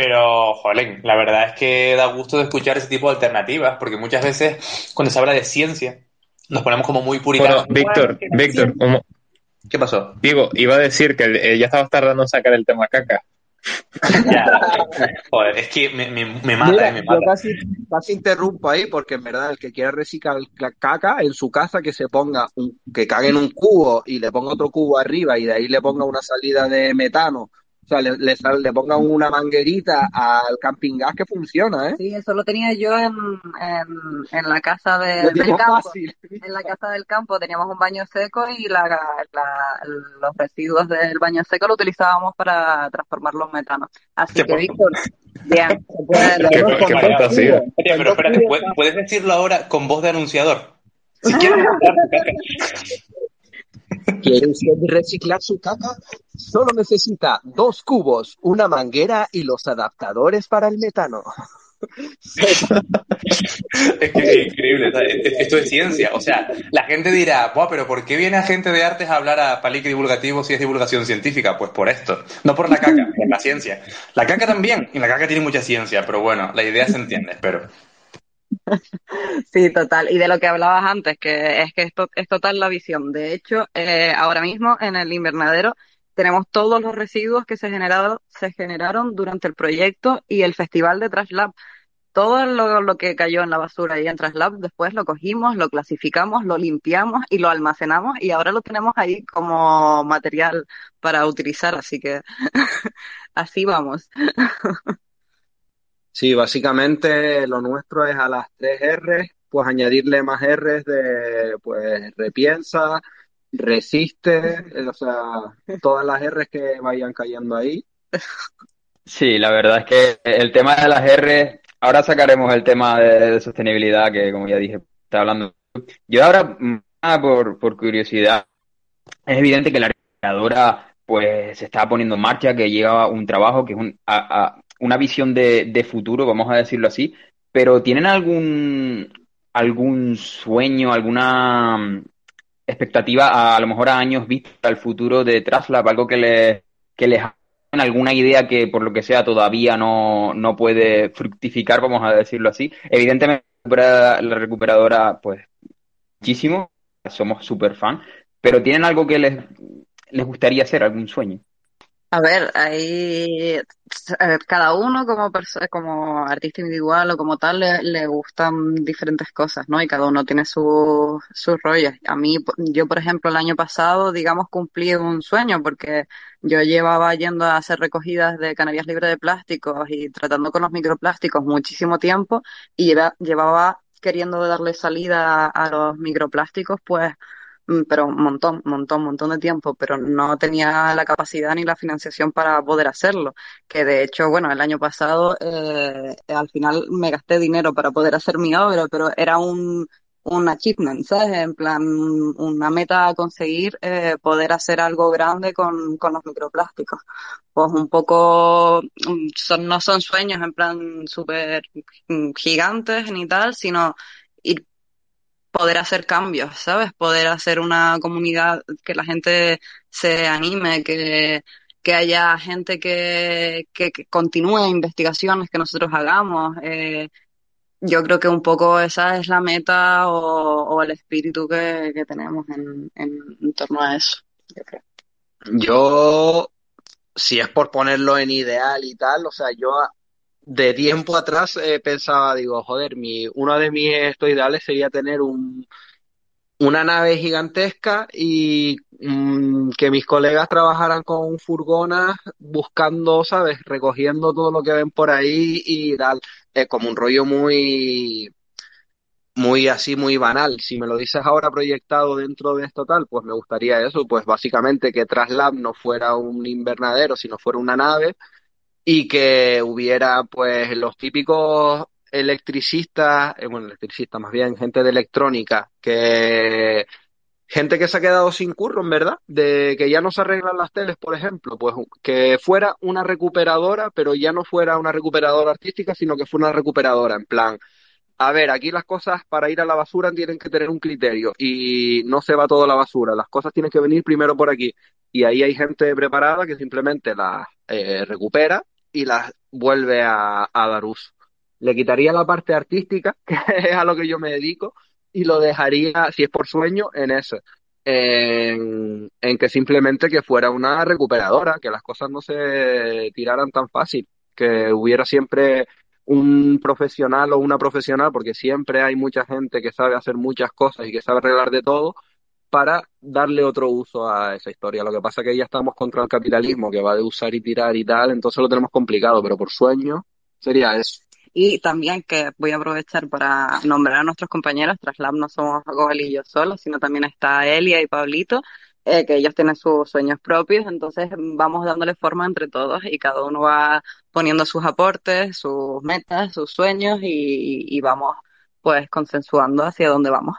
Pero, jolín, la verdad es que da gusto de escuchar ese tipo de alternativas, porque muchas veces cuando se habla de ciencia, nos ponemos como muy puritanos. Bueno, Víctor, Víctor, ¿qué pasó? Digo, iba a decir que eh, ya estabas tardando en sacar el tema caca. Joder, es que me, me, mata, me mata. Yo casi, casi, interrumpo ahí porque en verdad el que quiera reciclar caca en su casa que se ponga un, que cague en un cubo y le ponga otro cubo arriba y de ahí le ponga una salida de metano o sea, le, le, pongan una manguerita al camping gas que funciona, ¿eh? Sí, eso lo tenía yo en, en, la casa del campo. En la casa del campo teníamos un baño seco y la, los residuos del baño seco lo utilizábamos para transformar los metanos. Así que, Víctor, bien. qué, qué fantasía. pero espérate, ¿puedes decirlo ahora con voz de anunciador? Si quieres ¿Quiere usted reciclar su caca? Solo necesita dos cubos, una manguera y los adaptadores para el metano. es que es increíble, esto es ciencia. O sea, la gente dirá, pero ¿por qué viene a gente de artes a hablar a palique divulgativo si es divulgación científica? Pues por esto, no por la caca, por la ciencia. La caca también, y la caca tiene mucha ciencia, pero bueno, la idea se entiende, espero. Sí, total. Y de lo que hablabas antes, que es que esto es total la visión. De hecho, eh, ahora mismo en el invernadero tenemos todos los residuos que se generaron, se generaron durante el proyecto y el festival de Trash Lab. Todo lo, que cayó en la basura ahí en Trash Lab, después lo cogimos, lo clasificamos, lo limpiamos y lo almacenamos y ahora lo tenemos ahí como material para utilizar. Así que así vamos. Sí, básicamente lo nuestro es a las tres R, pues añadirle más R's de, pues, repiensa, resiste, o sea, todas las R's que vayan cayendo ahí. Sí, la verdad es que el tema de las R, ahora sacaremos el tema de, sostenibilidad que, como ya dije, está hablando. Yo ahora, por, por curiosidad, es evidente que la creadora pues se está poniendo en marcha, que llega un trabajo que es un, una visión de, futuro, vamos a decirlo así, pero ¿tienen algún, algún sueño, alguna mm, expectativa a, lo mejor a años vista al futuro de Traslab, algo que, le, que les alguna idea que por lo que sea todavía no, no puede fructificar, vamos a decirlo así. Evidentemente la recuperadora, pues muchísimo, somos súper fan, pero ¿tienen algo que les, les gustaría hacer, algún sueño? A ver, ahí cada uno como artista individual o como tal le, gustan diferentes cosas, ¿no? Y cada uno tiene sus sus rollos. A mí, yo por ejemplo, el año pasado, digamos, cumplí un sueño porque yo llevaba yendo a hacer recogidas de Canarias libres de plásticos y tratando con los microplásticos muchísimo tiempo y llevaba queriendo darle salida a los microplásticos, pues pero un montón, montón, montón de tiempo, pero no tenía la capacidad ni la financiación para poder hacerlo. Que de hecho, bueno, el año pasado eh, al final me gasté dinero para poder hacer mi obra, pero era un, un achievement, ¿sabes? En plan, una meta a conseguir eh, poder hacer algo grande con, con los microplásticos. Pues un poco, mm, son, no son sueños en plan súper mm, gigantes ni tal, sino ir poder hacer cambios, ¿sabes? Poder hacer una comunidad que la gente se anime, que, que haya gente que, que, continúe investigaciones que nosotros hagamos. Eh, yo creo que un poco esa es la meta o, el espíritu que, tenemos en, en, torno a eso. Yo, creo. yo, si es por ponerlo en ideal y tal, o sea, yo de tiempo atrás eh, pensaba, digo, joder, mi, uno de mis estos ideales sería tener un, una nave gigantesca y mm, que mis colegas trabajaran con furgonas buscando, ¿sabes? Recogiendo todo lo que ven por ahí y tal. Es como un rollo muy, muy así, muy banal. Si me lo dices ahora proyectado dentro de esto tal, pues me gustaría eso, pues básicamente que Traslab no fuera un invernadero, sino fuera una nave y que hubiera pues los típicos electricistas, eh, bueno, electricistas más bien, gente de electrónica, que gente que se ha quedado sin curro, en verdad, de que ya no se arreglan las teles, por ejemplo, pues que fuera una recuperadora, pero ya no fuera una recuperadora artística, sino que fuera una recuperadora, en plan, a ver, aquí las cosas para ir a la basura tienen que tener un criterio y no se va todo a la basura, las cosas tienen que venir primero por aquí. Y ahí hay gente preparada que simplemente las eh, recupera y las vuelve a, dar uso. Le quitaría la parte artística, que es a lo que yo me dedico, y lo dejaría, si es por sueño, en eso. En, en, que simplemente que fuera una recuperadora, que las cosas no se tiraran tan fácil, que hubiera siempre un profesional o una profesional, porque siempre hay mucha gente que sabe hacer muchas cosas y que sabe arreglar de todo, para darle otro uso a esa historia. Lo que pasa es que ya estamos contra el capitalismo, que va de usar y tirar y tal, entonces lo tenemos complicado, pero por sueño sería eso. Y también que voy a aprovechar para nombrar a nuestros compañeros, Traslab no somos Gogol y yo solos, sino también está Elia y Pablito, eh, que ellos tienen sus sueños propios, entonces vamos dándole forma entre todos y cada uno va poniendo sus aportes, sus metas, sus sueños y, y vamos pues consensuando hacia dónde vamos.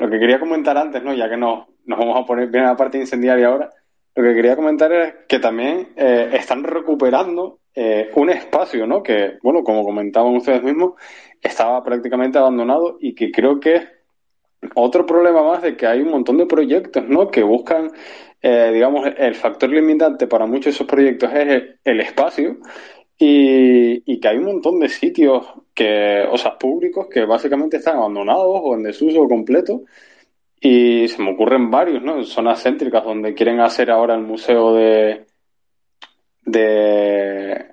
Lo que quería comentar antes, ¿no? Ya que no, nos vamos a poner bien a la parte incendiaria ahora, lo que quería comentar es que también eh, están recuperando eh, un espacio, ¿no? Que, bueno, como comentaban ustedes mismos, estaba prácticamente abandonado y que creo que es otro problema más de que hay un montón de proyectos, ¿no? Que buscan, eh, digamos, el factor limitante para muchos de esos proyectos es el, el espacio y, que hay un montón de sitios que, o sea, públicos que básicamente están abandonados o en desuso completo. Y se me ocurren varios, ¿no? Zonas céntricas donde quieren hacer ahora el museo de, de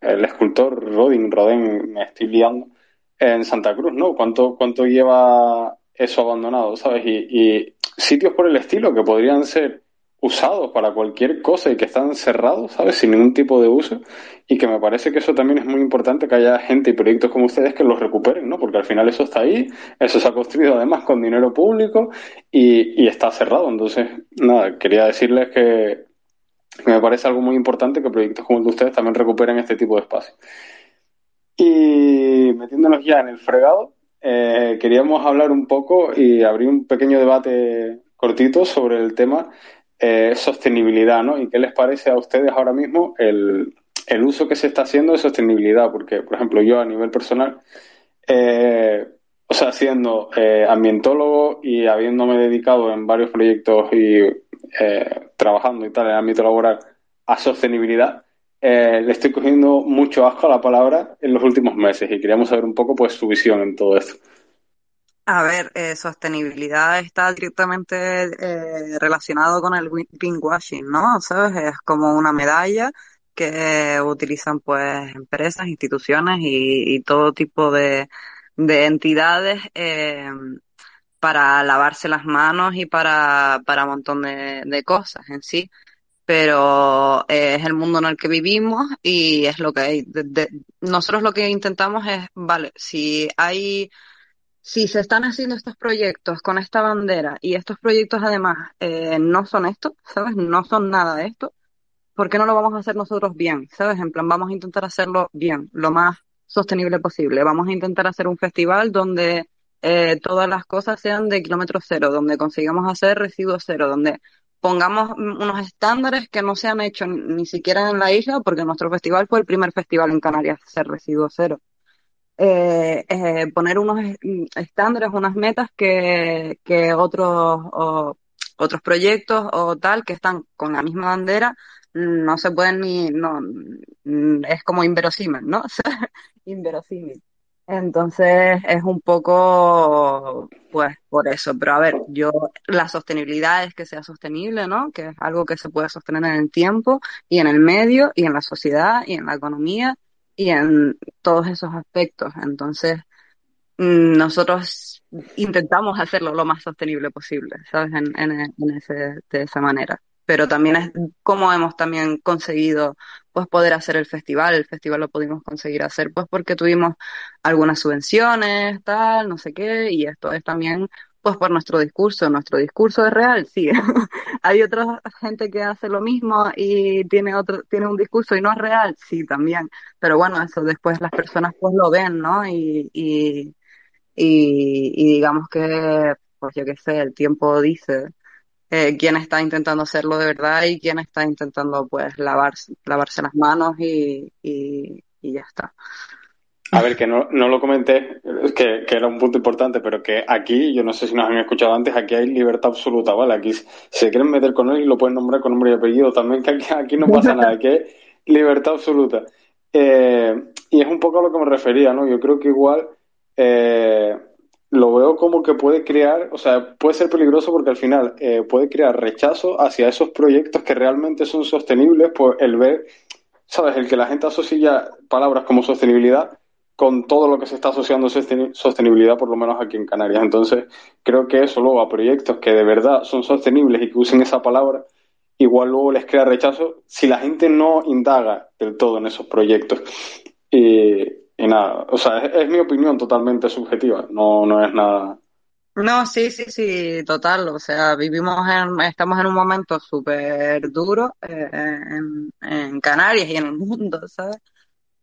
el escultor Rodin, Rodin, me estoy liando, en Santa Cruz, ¿no? ¿Cuánto, cuánto lleva eso abandonado, sabes? Y sitios por el estilo que podrían ser usados para cualquier cosa y que están cerrados, ¿sabes? Sin ningún tipo de uso. Y que me parece que eso también es muy importante que haya gente y proyectos como ustedes que los recuperen, ¿no? Porque al final eso está ahí, eso se ha construido además con dinero público y, y está cerrado. Entonces, nada, quería decirles que, me parece algo muy importante que proyectos como el de ustedes también recuperen este tipo de espacio. Y metiéndonos ya en el fregado, eh, queríamos hablar un poco y abrir un pequeño debate cortito sobre el tema eh, sostenibilidad, ¿no? ¿Y qué les parece a ustedes ahora mismo el, el, uso que se está haciendo de sostenibilidad? Porque, por ejemplo, yo a nivel personal, eh, o sea, siendo eh, ambientólogo y habiéndome dedicado en varios proyectos y eh, trabajando y tal en el ámbito laboral a sostenibilidad, le estoy cogiendo mucho asco a la palabra en los últimos meses y queríamos saber un poco pues su visión en todo esto. A ver, eh, sostenibilidad está directamente eh, relacionado con el pinkwashing, ¿no? ¿Sabes? Es como una medalla que utilizan pues empresas, instituciones y, todo tipo de, de entidades eh, para lavarse las manos y para, para un montón de, de cosas en sí. Pero eh, es el mundo en el que vivimos y es lo que hay. Nosotros lo que intentamos es, vale, si hay si se están haciendo estos proyectos con esta bandera y estos proyectos además eh, no son esto, ¿sabes? No son nada de esto, ¿por qué no lo vamos a hacer nosotros bien? ¿Sabes? En plan, vamos a intentar hacerlo bien, lo más sostenible posible. Vamos a intentar hacer un festival donde eh, todas las cosas sean de kilómetro cero, donde consigamos hacer residuos cero, donde pongamos unos estándares que no se han hecho ni siquiera en la isla, porque nuestro festival fue el primer festival en Canarias a hacer residuos cero eh, eh, poner unos estándares, unas metas que, otros, otros proyectos o tal que están con la misma bandera no se pueden ni, no, es como inverosímil, ¿no? inverosímil. Entonces es un poco, pues, por eso. Pero a ver, yo, la sostenibilidad es que sea sostenible, ¿no? Que es algo que se puede sostener en el tiempo y en el medio y en la sociedad y en la economía y en todos esos aspectos. Entonces, mm, nosotros intentamos hacerlo lo más sostenible posible, ¿sabes? En, ese, de esa manera. Pero también es cómo hemos también conseguido pues poder hacer el festival. El festival lo pudimos conseguir hacer pues porque tuvimos algunas subvenciones, tal, no sé qué, y esto es también Pues por nuestro discurso. ¿Nuestro discurso es real? Sí. ¿Hay otra gente que hace lo mismo y tiene otro, tiene un discurso y no es real? Sí, también. Pero bueno, eso después las personas pues lo ven, ¿no? Y, y, y, y digamos que, pues yo qué sé, el tiempo dice eh, quién está intentando hacerlo de verdad y quién está intentando pues lavarse, lavarse las manos y, y, y ya está. A ver, que no, no lo comenté, que, que, era un punto importante, pero que aquí, yo no sé si nos han escuchado antes, aquí hay libertad absoluta, ¿vale? Aquí se quieren meter con él y lo pueden nombrar con nombre y apellido también, que aquí, aquí no pasa nada, que hay libertad absoluta. Eh, y es un poco a lo que me refería, ¿no? Yo creo que igual eh, lo veo como que puede crear, o sea, puede ser peligroso porque al final eh, puede crear rechazo hacia esos proyectos que realmente son sostenibles, pues el ver, ¿sabes? El que la gente asocia palabras como sostenibilidad con todo lo que se está asociando sostenibilidad, por lo menos aquí en Canarias. Entonces, creo que eso luego a proyectos que de verdad son sostenibles y que usen esa palabra, igual luego les crea rechazo si la gente no indaga del todo en esos proyectos. Y, nada, o sea, es, mi opinión totalmente subjetiva, no, no es nada. No, sí, sí, sí, total. O sea, vivimos en, estamos en un momento súper duro eh, en Canarias y en el mundo, ¿sabes?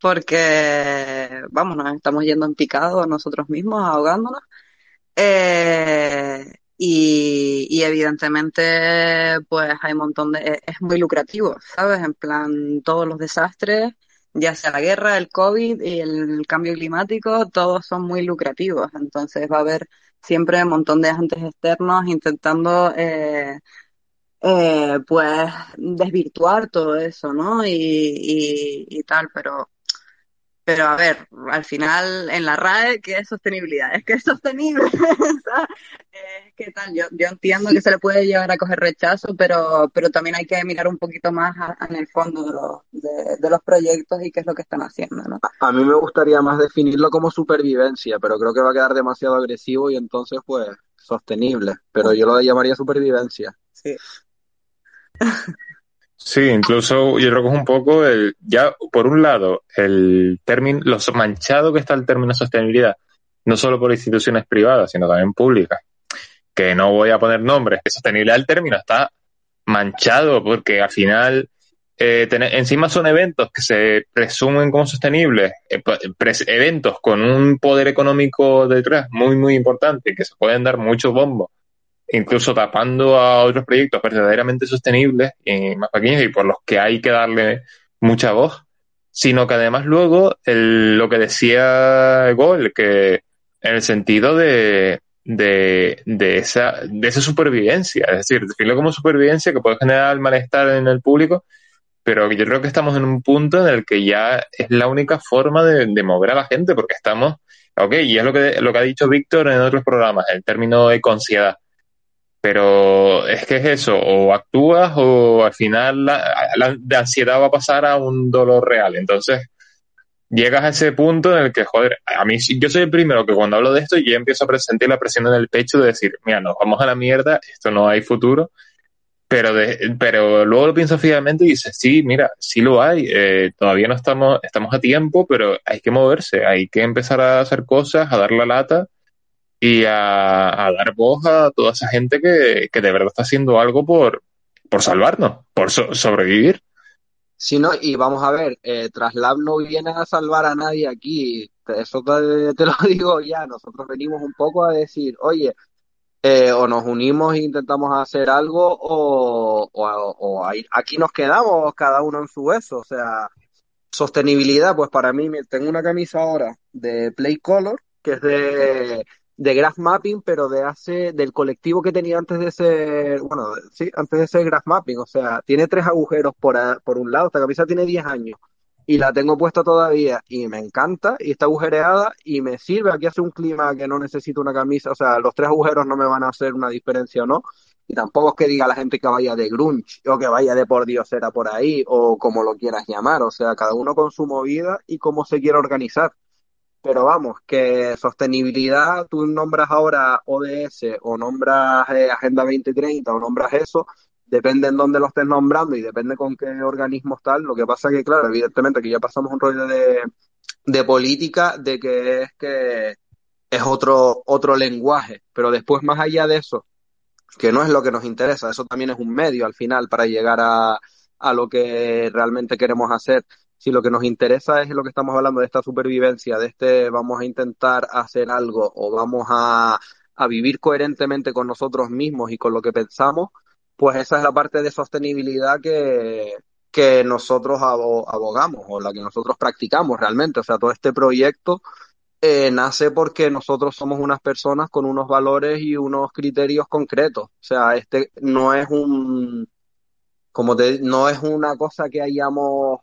Porque, vamos, nos estamos yendo en picado nosotros mismos, ahogándonos. Eh, y, evidentemente, pues hay un montón de... Es muy lucrativo, ¿sabes? En plan, todos los desastres, ya sea la guerra, el COVID y el cambio climático, todos son muy lucrativos. Entonces va a haber siempre un montón de agentes externos intentando... Eh, eh, pues desvirtuar todo eso, ¿no? Y, y, y tal, pero pero a ver, al final en la RAE, ¿qué es sostenibilidad? Es que es sostenible. es que tal, yo, yo entiendo que se le puede llevar a coger rechazo, pero, pero también hay que mirar un poquito más a, en el fondo de los, de, de, los proyectos y qué es lo que están haciendo. ¿no? A, a mí me gustaría más definirlo como supervivencia, pero creo que va a quedar demasiado agresivo y entonces pues sostenible, pero yo lo llamaría supervivencia. Sí. Sí, incluso yo creo que es un poco el, ya por un lado, el término, lo manchado que está el término sostenibilidad, no solo por instituciones privadas, sino también públicas, que no voy a poner nombres, que sostenibilidad el término está manchado porque al final eh, tener, encima son eventos que se presumen como sostenibles, eh, eventos con un poder económico detrás muy, muy importante, que se pueden dar muchos bombos incluso tapando a otros proyectos verdaderamente sostenibles y más pequeños y por los que hay que darle mucha voz, sino que además luego el, lo que decía Gol, que en el sentido de, de, de, esa, de esa supervivencia, es decir, definirlo como supervivencia que puede generar malestar en el público, pero yo creo que estamos en un punto en el que ya es la única forma de, de mover a la gente, porque estamos, ok, y es lo que, lo que ha dicho Víctor en otros programas, el término ecoansiedad pero es que es eso, o actúas o al final la, la, ansiedad va a pasar a un dolor real. Entonces, llegas a ese punto en el que, joder, a mí yo soy el primero que cuando hablo de esto yo empiezo a sentir la presión en el pecho de decir, mira, nos vamos a la mierda, esto no hay futuro. Pero, de, pero luego lo pienso fijamente y dices, sí, mira, sí lo hay, eh, todavía no estamos, estamos a tiempo, pero hay que moverse, hay que empezar a hacer cosas, a dar la lata y a, dar voz a toda esa gente que, que, de verdad está haciendo algo por, por salvarnos, por so, sobrevivir. Sí, no, y vamos a ver, eh, Traslab no viene a salvar a nadie aquí, eso te, te, lo digo ya, nosotros venimos un poco a decir, oye, eh, o nos unimos e intentamos hacer algo, o, o, o aquí nos quedamos cada uno en su hueso, o sea, sostenibilidad, pues para mí, tengo una camisa ahora de Play Color, que es de de graph mapping, pero de hace, del colectivo que tenía antes de ser, bueno, sí, antes de ser graph mapping, o sea, tiene tres agujeros por, a, por un lado, esta camisa tiene 10 años y la tengo puesta todavía y me encanta y está agujereada y me sirve, aquí hace un clima que no necesito una camisa, o sea, los tres agujeros no me van a hacer una diferencia o no, y tampoco es que diga la gente que vaya de grunge o que vaya de por Dios era por ahí o como lo quieras llamar, o sea, cada uno con su movida y cómo se quiere organizar. Pero vamos, que sostenibilidad, tú nombras ahora ODS o nombras eh, Agenda 2030 o nombras eso, depende en dónde lo estés nombrando y depende con qué organismos tal. Lo que pasa que, claro, evidentemente que ya pasamos un rollo de, de política, de que es que es otro, otro lenguaje, pero después más allá de eso, que no es lo que nos interesa, eso también es un medio al final para llegar a, a lo que realmente queremos hacer. Si lo que nos interesa es lo que estamos hablando de esta supervivencia, de este vamos a intentar hacer algo o vamos a, a vivir coherentemente con nosotros mismos y con lo que pensamos, pues esa es la parte de sostenibilidad que, que nosotros abogamos o la que nosotros practicamos realmente. O sea, todo este proyecto eh, nace porque nosotros somos unas personas con unos valores y unos criterios concretos. O sea, este no es un, como te, no es una cosa que hayamos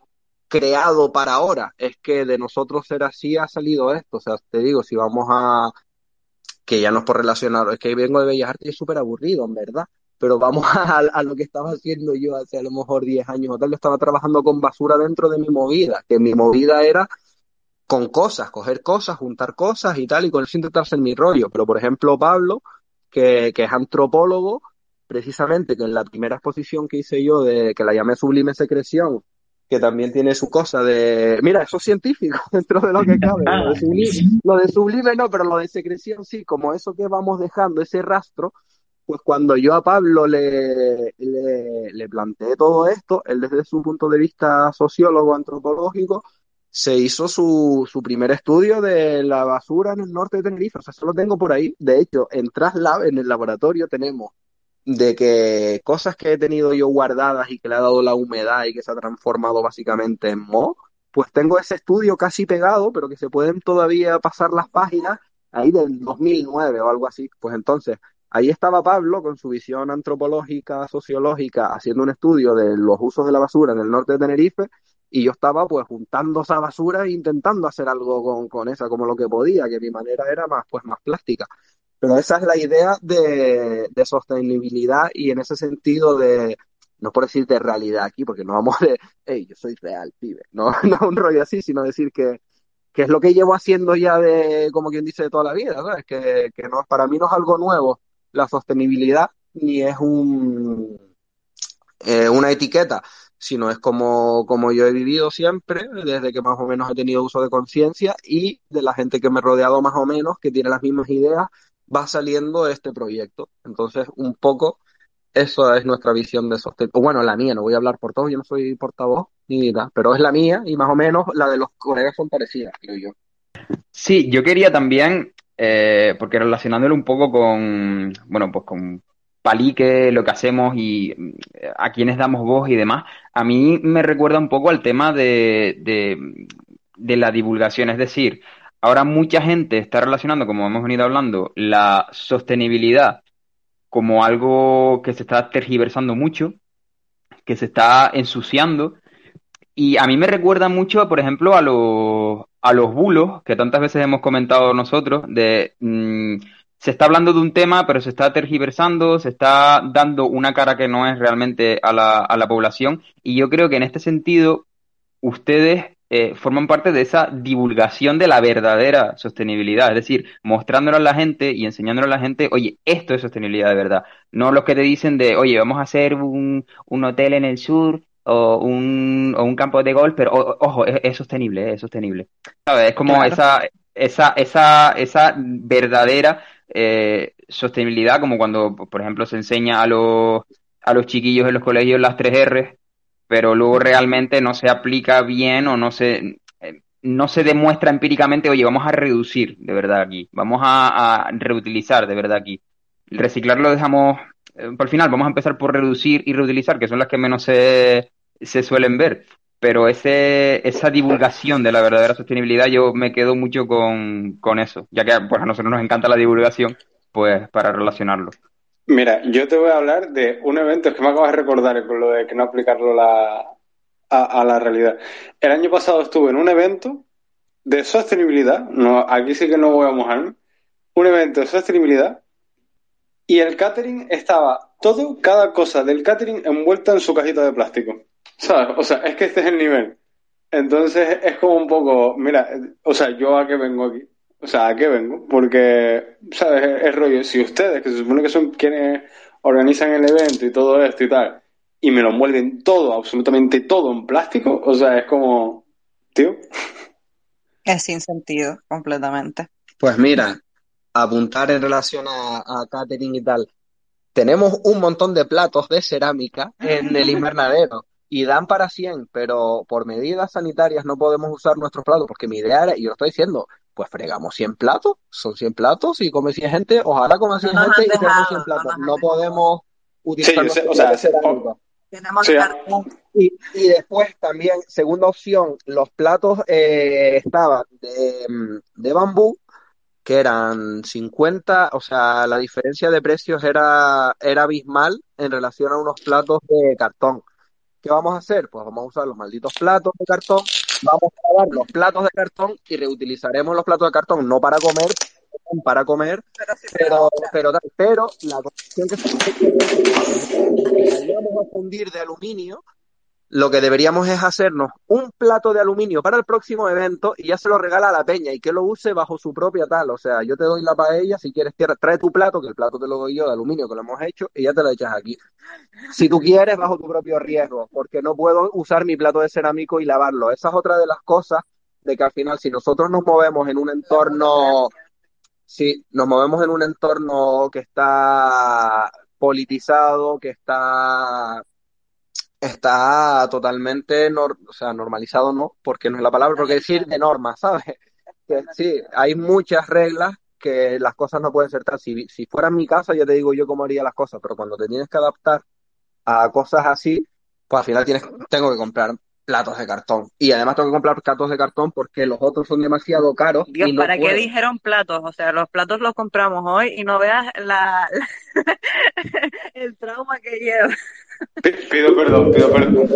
creado para ahora, es que de nosotros ser así ha salido esto. O sea, te digo, si vamos a, que ya no es por relacionar, es que vengo de Bellas Artes y es súper aburrido, en verdad pero vamos a, lo que estaba haciendo yo hace a lo mejor 10 años o tal, yo estaba trabajando con basura dentro de mi movida, que mi movida era con cosas, coger cosas, juntar cosas y tal, y con eso intentar ser mi rollo. Pero, por ejemplo, Pablo, que, que es antropólogo, precisamente que en la primera exposición que hice yo, de que la llamé Sublime Secreción, que también tiene su cosa de, mira, eso es científico dentro de lo que cabe. Lo de, sublime, no, pero lo de secreción sí, como eso que vamos dejando, ese rastro, pues cuando yo a Pablo le, le, le, planteé todo esto, él desde su punto de vista sociólogo antropológico, se hizo su, su primer estudio de la basura en el norte de Tenerife. O sea, eso lo tengo por ahí. De hecho, en Traslab, en el laboratorio, tenemos de que cosas que he tenido yo guardadas y que le ha dado la humedad y que se ha transformado básicamente en mo, pues tengo ese estudio casi pegado, pero que se pueden todavía pasar las páginas ahí del 2009 o algo así. Pues entonces, Ahí estaba Pablo con su visión antropológica, sociológica, haciendo un estudio de los usos de la basura en el norte de Tenerife, y yo estaba pues juntando esa basura e intentando hacer algo con, con esa como lo que podía, que mi manera era más pues más plástica. Pero esa es la idea de, de sostenibilidad y en ese sentido de, no por decir de realidad aquí, porque no vamos de, hey, yo soy real, pibe, no, no un rollo así, sino decir que, que es lo que llevo haciendo ya de, como quien dice, de toda la vida, ¿sabes? Que, que no, para mí no es algo nuevo la sostenibilidad ni es un, eh, una etiqueta, sino es como, como yo he vivido siempre, desde que más o menos he tenido uso de conciencia y de la gente que me he rodeado más o menos, que tiene las mismas ideas, va saliendo este proyecto. Entonces, un poco, eso es nuestra visión de sostenibilidad. Bueno, la mía, no voy a hablar por todos, yo no soy portavoz ni nada, pero es la mía y más o menos la de los colegas son parecidas, creo yo. Sí, yo quería también eh, porque relacionándolo un poco con, bueno, pues con Palique, lo que hacemos y eh, a quienes damos voz y demás, a mí me recuerda un poco al tema de, de la divulgación, es decir, ahora mucha gente está relacionando, como hemos venido hablando, la sostenibilidad como algo que se está tergiversando mucho, que se está ensuciando. Y a mí me recuerda mucho, por ejemplo, a los, a los bulos que tantas veces hemos comentado nosotros, de mmm, se está hablando de un tema, pero se está tergiversando, se está dando una cara que no es realmente a la, a la población. Y yo creo que en este sentido, ustedes eh, forman parte de esa divulgación de la verdadera sostenibilidad, es decir, mostrándolo a la gente y enseñándolo a la gente, oye, esto es sostenibilidad de verdad. No los que te dicen de, oye, vamos a hacer un, un hotel en el sur o un, o un campo de golf, pero o, ojo, es, es, sostenible, es sostenible. ¿Sabes? Es como claro. esa, esa, esa, esa verdadera eh, sostenibilidad, como cuando, por ejemplo, se enseña a los, a los chiquillos en los colegios las tres R, pero luego realmente no se aplica bien o no se, eh, no se demuestra empíricamente, oye, vamos a reducir de verdad aquí, vamos a, reutilizar de verdad aquí. El reciclar lo dejamos, eh, por final, vamos a empezar por reducir y reutilizar, que son las que menos se, se suelen ver. Pero ese, esa divulgación de la verdadera sostenibilidad, yo me quedo mucho con, con eso, ya que pues, a nosotros nos encanta la divulgación, pues para relacionarlo. Mira, yo te voy a hablar de un evento que me acabas de recordar con lo de que no aplicarlo la, a, la realidad. El año pasado estuve en un evento de sostenibilidad, no, aquí sí que no voy a mojarme, un evento de sostenibilidad y el catering estaba todo, cada cosa del catering envuelta en su cajita de plástico. O sea, es que este es el nivel. Entonces es como un poco, mira, o sea, yo a qué vengo aquí. O sea, ¿a qué vengo? Porque, ¿sabes? Es, rollo, si ustedes, que se supone que son quienes organizan el evento y todo esto y tal, y me lo envuelven todo, absolutamente todo en plástico, o sea, es como, tío. Es sin sentido, completamente. Pues mira, apuntar en relación a, a catering y tal. Tenemos un montón de platos de cerámica en el invernadero y dan para 100, pero por medidas sanitarias no podemos usar nuestros platos, porque mi idea era, y yo lo estoy diciendo, pues fregamos 100 platos, son 100 platos y come 100 gente, ojalá coma 100 No nos gente y fregamos dejado, 100 no platos. No podemos utilizar Sí, o sea. Tenemos Sí. cartón. Y, y después también, segunda opción, los platos eh, estaban de, de bambú, que eran 50, o sea, la diferencia de precios era, era abismal en relación a unos platos de cartón. ¿Qué vamos a hacer? Pues vamos a usar los malditos platos de cartón, vamos a lavar los platos de cartón y reutilizaremos los platos de cartón, no para comer, para comer, Pero sí pero, usa. pero, pero la condición que se que vayamos a fundir de aluminio, lo que deberíamos es hacernos un plato de aluminio para el próximo evento y ya se lo regala a la peña y que lo use bajo su propia tal. O sea, yo te doy la paella, si quieres, trae tu plato, que el plato te lo doy yo de aluminio, que lo hemos hecho, y ya te lo echas aquí. Si tú quieres, bajo tu propio riesgo, porque no puedo usar mi plato de cerámico y lavarlo. Esa es otra de las cosas de que al final, si nosotros nos movemos en un entorno Sí, nos movemos en un entorno que está politizado, que está, está totalmente, nor- o sea, normalizado, no, porque no es la palabra, porque decir de normas, ¿sabes? Que sí, hay muchas reglas que las cosas no pueden ser tal. Si, si fuera en mi casa, ya te digo yo cómo haría las cosas, pero cuando te tienes que adaptar a cosas así, pues al final tienes, tengo que comprar platos de cartón. Y además tengo que comprar platos de cartón porque los otros son demasiado caros Dios, y no ¿para qué dijeron platos? O sea, los platos los compramos hoy y no veas la, el trauma que lleva. Pi- Pido perdón, pido perdón.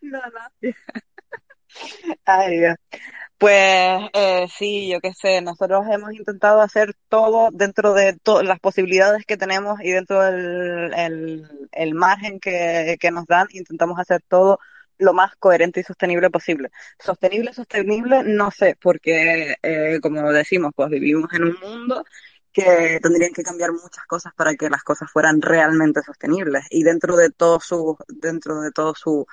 No, no. Ay, Dios. Pues eh, sí, yo qué sé, nosotros hemos intentado hacer todo dentro de to- las posibilidades que tenemos y dentro del el, el margen que, que nos dan, intentamos hacer todo lo más coherente y sostenible posible. Sostenible, sostenible, no sé, porque eh, como decimos, pues vivimos en un mundo que tendrían que cambiar muchas cosas para que las cosas fueran realmente sostenibles y dentro de todo su, dentro de todo su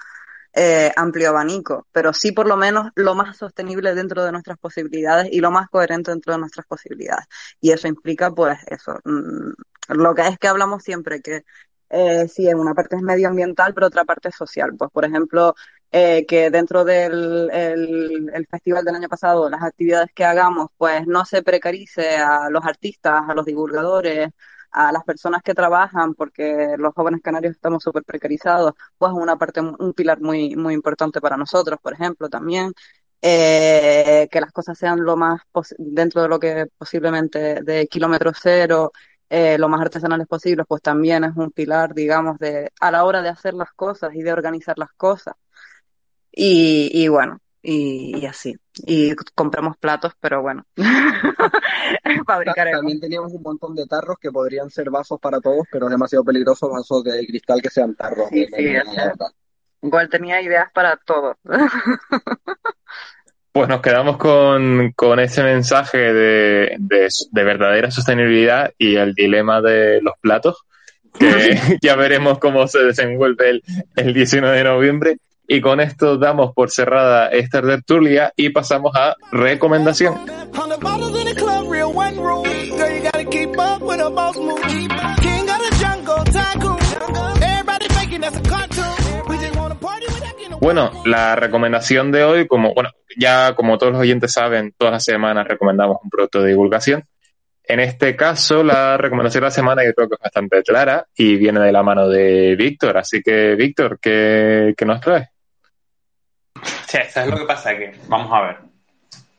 eh, amplio abanico, pero sí por lo menos lo más sostenible dentro de nuestras posibilidades y lo más coherente dentro de nuestras posibilidades. Y eso implica, pues, eso, mm, lo que es que hablamos siempre, que eh, sí, en una parte es medioambiental, pero otra parte es social. Pues, por ejemplo, eh, que dentro del el, el festival del año pasado, las actividades que hagamos, pues no se precarice a los artistas, a los divulgadores, a las personas que trabajan, porque los jóvenes canarios estamos súper precarizados, pues una parte, un pilar muy, muy importante para nosotros, por ejemplo, también. Eh, que las cosas sean lo más dentro de lo que posiblemente de kilómetro cero, eh, lo más artesanales posibles, pues también es un pilar, digamos, de a la hora de hacer las cosas y de organizar las cosas. Y, y bueno, y, y así. Y compramos platos, pero bueno. También teníamos un montón de tarros que podrían ser vasos para todos, pero es demasiado peligroso vasos de cristal que sean tarros. Sí, sí, igual tenía ideas para todo. Pues nos quedamos con, con ese mensaje de, de, de verdadera sostenibilidad y el dilema de los platos, que ya veremos cómo se desenvuelve el, el 19 de noviembre. Y con esto damos por cerrada esta tertulia y pasamos a recomendación. Bueno, la recomendación de hoy, como bueno, ya como todos los oyentes saben, todas las semanas recomendamos un producto de divulgación. En este caso, la recomendación de la semana yo creo que es bastante clara y viene de la mano de Víctor. Así que, Víctor, ¿qué, qué nos traes? Sea, ¿sabes lo que pasa? Que, vamos a ver.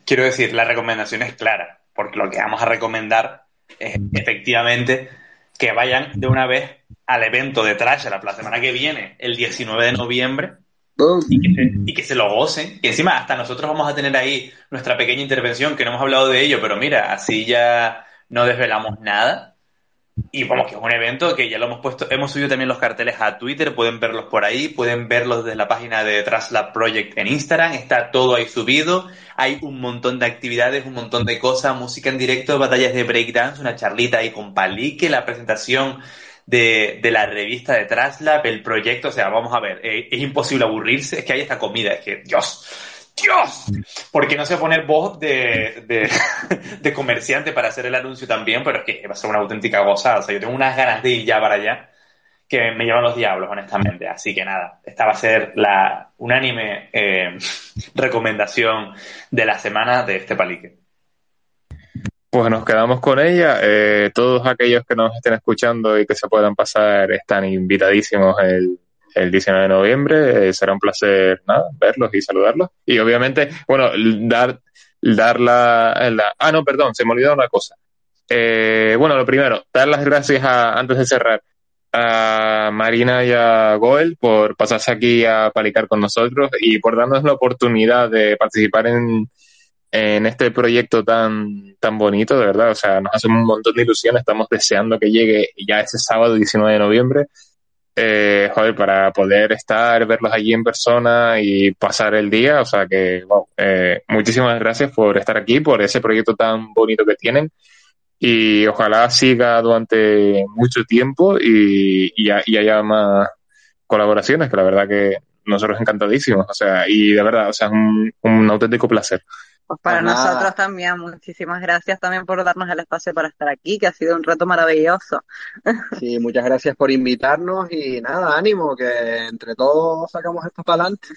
Quiero decir, la recomendación es clara, porque lo que vamos a recomendar es efectivamente que vayan de una vez al evento de Trash la semana que viene, el 19 de noviembre, y que, se, y que se lo gocen. Y encima, hasta nosotros vamos a tener ahí nuestra pequeña intervención, que no hemos hablado de ello, pero mira, así ya no desvelamos nada. Y vamos, que es un evento que ya lo hemos puesto, hemos subido también los carteles a Twitter, pueden verlos por ahí, pueden verlos desde la página de Traslab Project en Instagram, está todo ahí subido, hay un montón de actividades, un montón de cosas, música en directo, batallas de breakdance, una charlita ahí con Palique, la presentación de, de la revista de Traslab, el proyecto, o sea, vamos a ver, eh, es imposible aburrirse, es que hay esta comida, es que, Dios, ¡Dios! ¿Por qué no se pone voz de, de, de comerciante para hacer el anuncio también? Pero es que va a ser una auténtica gozada. O sea, yo tengo unas ganas de ir ya para allá que me llevan los diablos, honestamente. Así que nada, esta va a ser la unánime eh, recomendación de la semana de este palique. Pues nos quedamos con ella. Eh, todos aquellos que nos estén escuchando y que se puedan pasar están invitadísimos el, el 19 de noviembre. Eh, será un placer verlos y saludarlos. Y obviamente, bueno, dar, dar la, Ah, no, perdón, se me olvidó una cosa. Eh, bueno, lo primero, dar las gracias a, antes de cerrar a Marina y a Goel por pasarse aquí a palicar con nosotros y por darnos la oportunidad de participar en, en este proyecto tan, tan bonito, de verdad. O sea, nos hace un montón de ilusión. Estamos deseando que llegue ya ese sábado 19 de noviembre. Eh, joder, para poder estar, verlos allí en persona y pasar el día. O sea que, wow, eh, muchísimas gracias por estar aquí, por ese proyecto tan bonito que tienen. Y ojalá siga durante mucho tiempo y, y, y haya más colaboraciones, que la verdad que nosotros encantadísimos. O sea, y de verdad, o sea, es un, un auténtico placer. Pues para Pues nada. nosotros también, muchísimas gracias también por darnos el espacio para estar aquí, que ha sido un reto maravilloso. Sí, muchas gracias por invitarnos y nada, ánimo, que entre todos sacamos esto para adelante.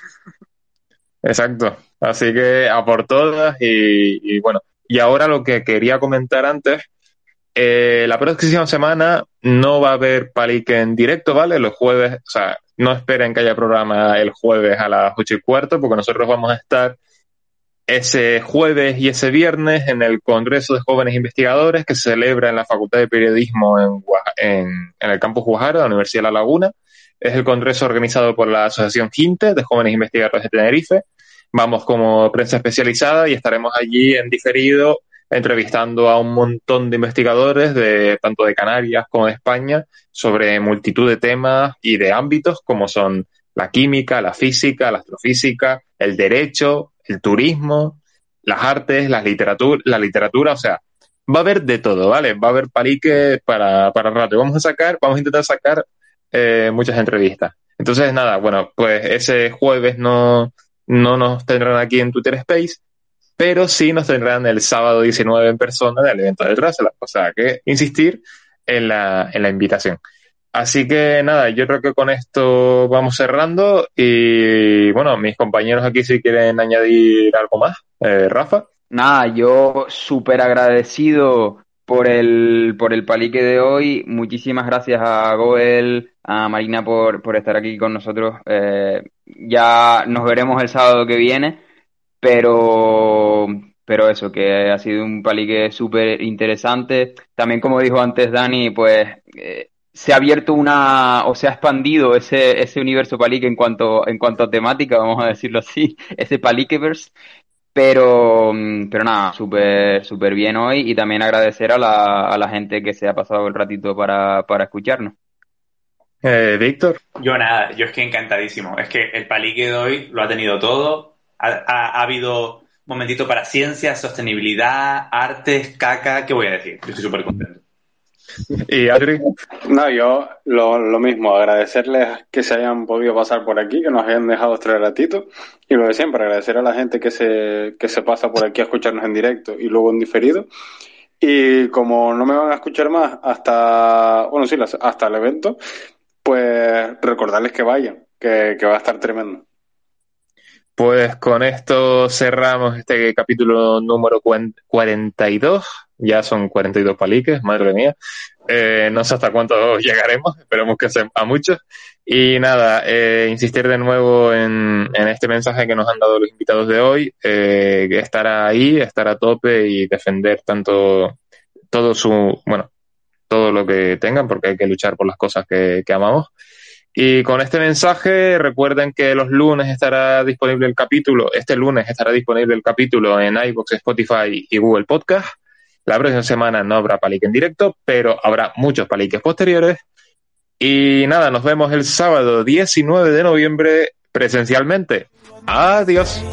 Exacto. Así que a por todas y, y bueno. Y ahora lo que quería comentar antes, eh, la próxima semana no va a haber palique en directo, ¿vale? Los jueves, o sea, no esperen que haya programa el jueves a las ocho y cuarto, porque nosotros vamos a estar ese jueves y ese viernes en el Congreso de Jóvenes Investigadores que se celebra en la Facultad de Periodismo en, en, el campus Guajara, de la Universidad de La Laguna. Es el congreso organizado por la Asociación GINTE de Jóvenes Investigadores de Tenerife. Vamos como prensa especializada y estaremos allí en diferido entrevistando a un montón de investigadores de tanto de Canarias como de España sobre multitud de temas y de ámbitos como son la química, la física, la astrofísica, el derecho, el turismo, las artes, la literatura, la literatura, o sea, va a haber de todo, ¿vale? Va a haber palique para, para rato. Vamos a sacar, vamos a intentar sacar eh, muchas entrevistas. Entonces, nada, bueno, pues ese jueves no, no nos tendrán aquí en Twitter Space, pero sí nos tendrán el sábado 19 en persona del evento de Trasela. O sea, que insistir en la, en la invitación. Así que nada, yo creo que con esto vamos cerrando y bueno, mis compañeros aquí si quieren añadir algo más. Eh, Rafa. Nada, yo súper agradecido por el, por el palique de hoy. Muchísimas gracias a Goel, a Marina por, por estar aquí con nosotros. Eh, ya nos veremos el sábado que viene, pero, pero eso, que ha sido un palique súper interesante. También, como dijo antes Dani, pues eh, se ha abierto una, o se ha expandido ese, ese universo palique en cuanto, en cuanto a temática, vamos a decirlo así, ese paliqueverse. Pero, mm, pero nada, súper, súper bien hoy y también agradecer a la, a la gente que se ha pasado el ratito para, para escucharnos. Eh, Víctor. Yo nada, yo es que encantadísimo. Es que el palique de hoy lo ha tenido todo. Ha, ha- ha habido momentito para ciencia, sostenibilidad, artes, caca. ¿Qué voy a decir? Yo estoy súper contento. Y Adri. No, yo lo, lo mismo, agradecerles que se hayan podido pasar por aquí, que nos hayan dejado este ratito. Y lo de siempre, agradecer a la gente que se, que se pasa por aquí a escucharnos en directo y luego en diferido. Y como no me van a escuchar más hasta, bueno, sí, hasta el evento, pues recordarles que vayan, que, que va a estar tremendo. Pues con esto cerramos este capítulo número cuen- 42. Ya son 42 paliques, madre mía. Eh, no sé hasta cuánto llegaremos, esperemos que sea a muchos. Y nada, eh, insistir de nuevo en, en este mensaje que nos han dado los invitados de hoy, eh, estar ahí, estar a tope y defender tanto todo su, bueno, todo lo que tengan, porque hay que luchar por las cosas que, que amamos. Y con este mensaje, recuerden que los lunes estará disponible el capítulo, este lunes estará disponible el capítulo en iVoox, Spotify y Google Podcast. La próxima semana no habrá palique en directo, pero habrá muchos paliques posteriores. Y nada, nos vemos el sábado 19 de noviembre presencialmente. Adiós.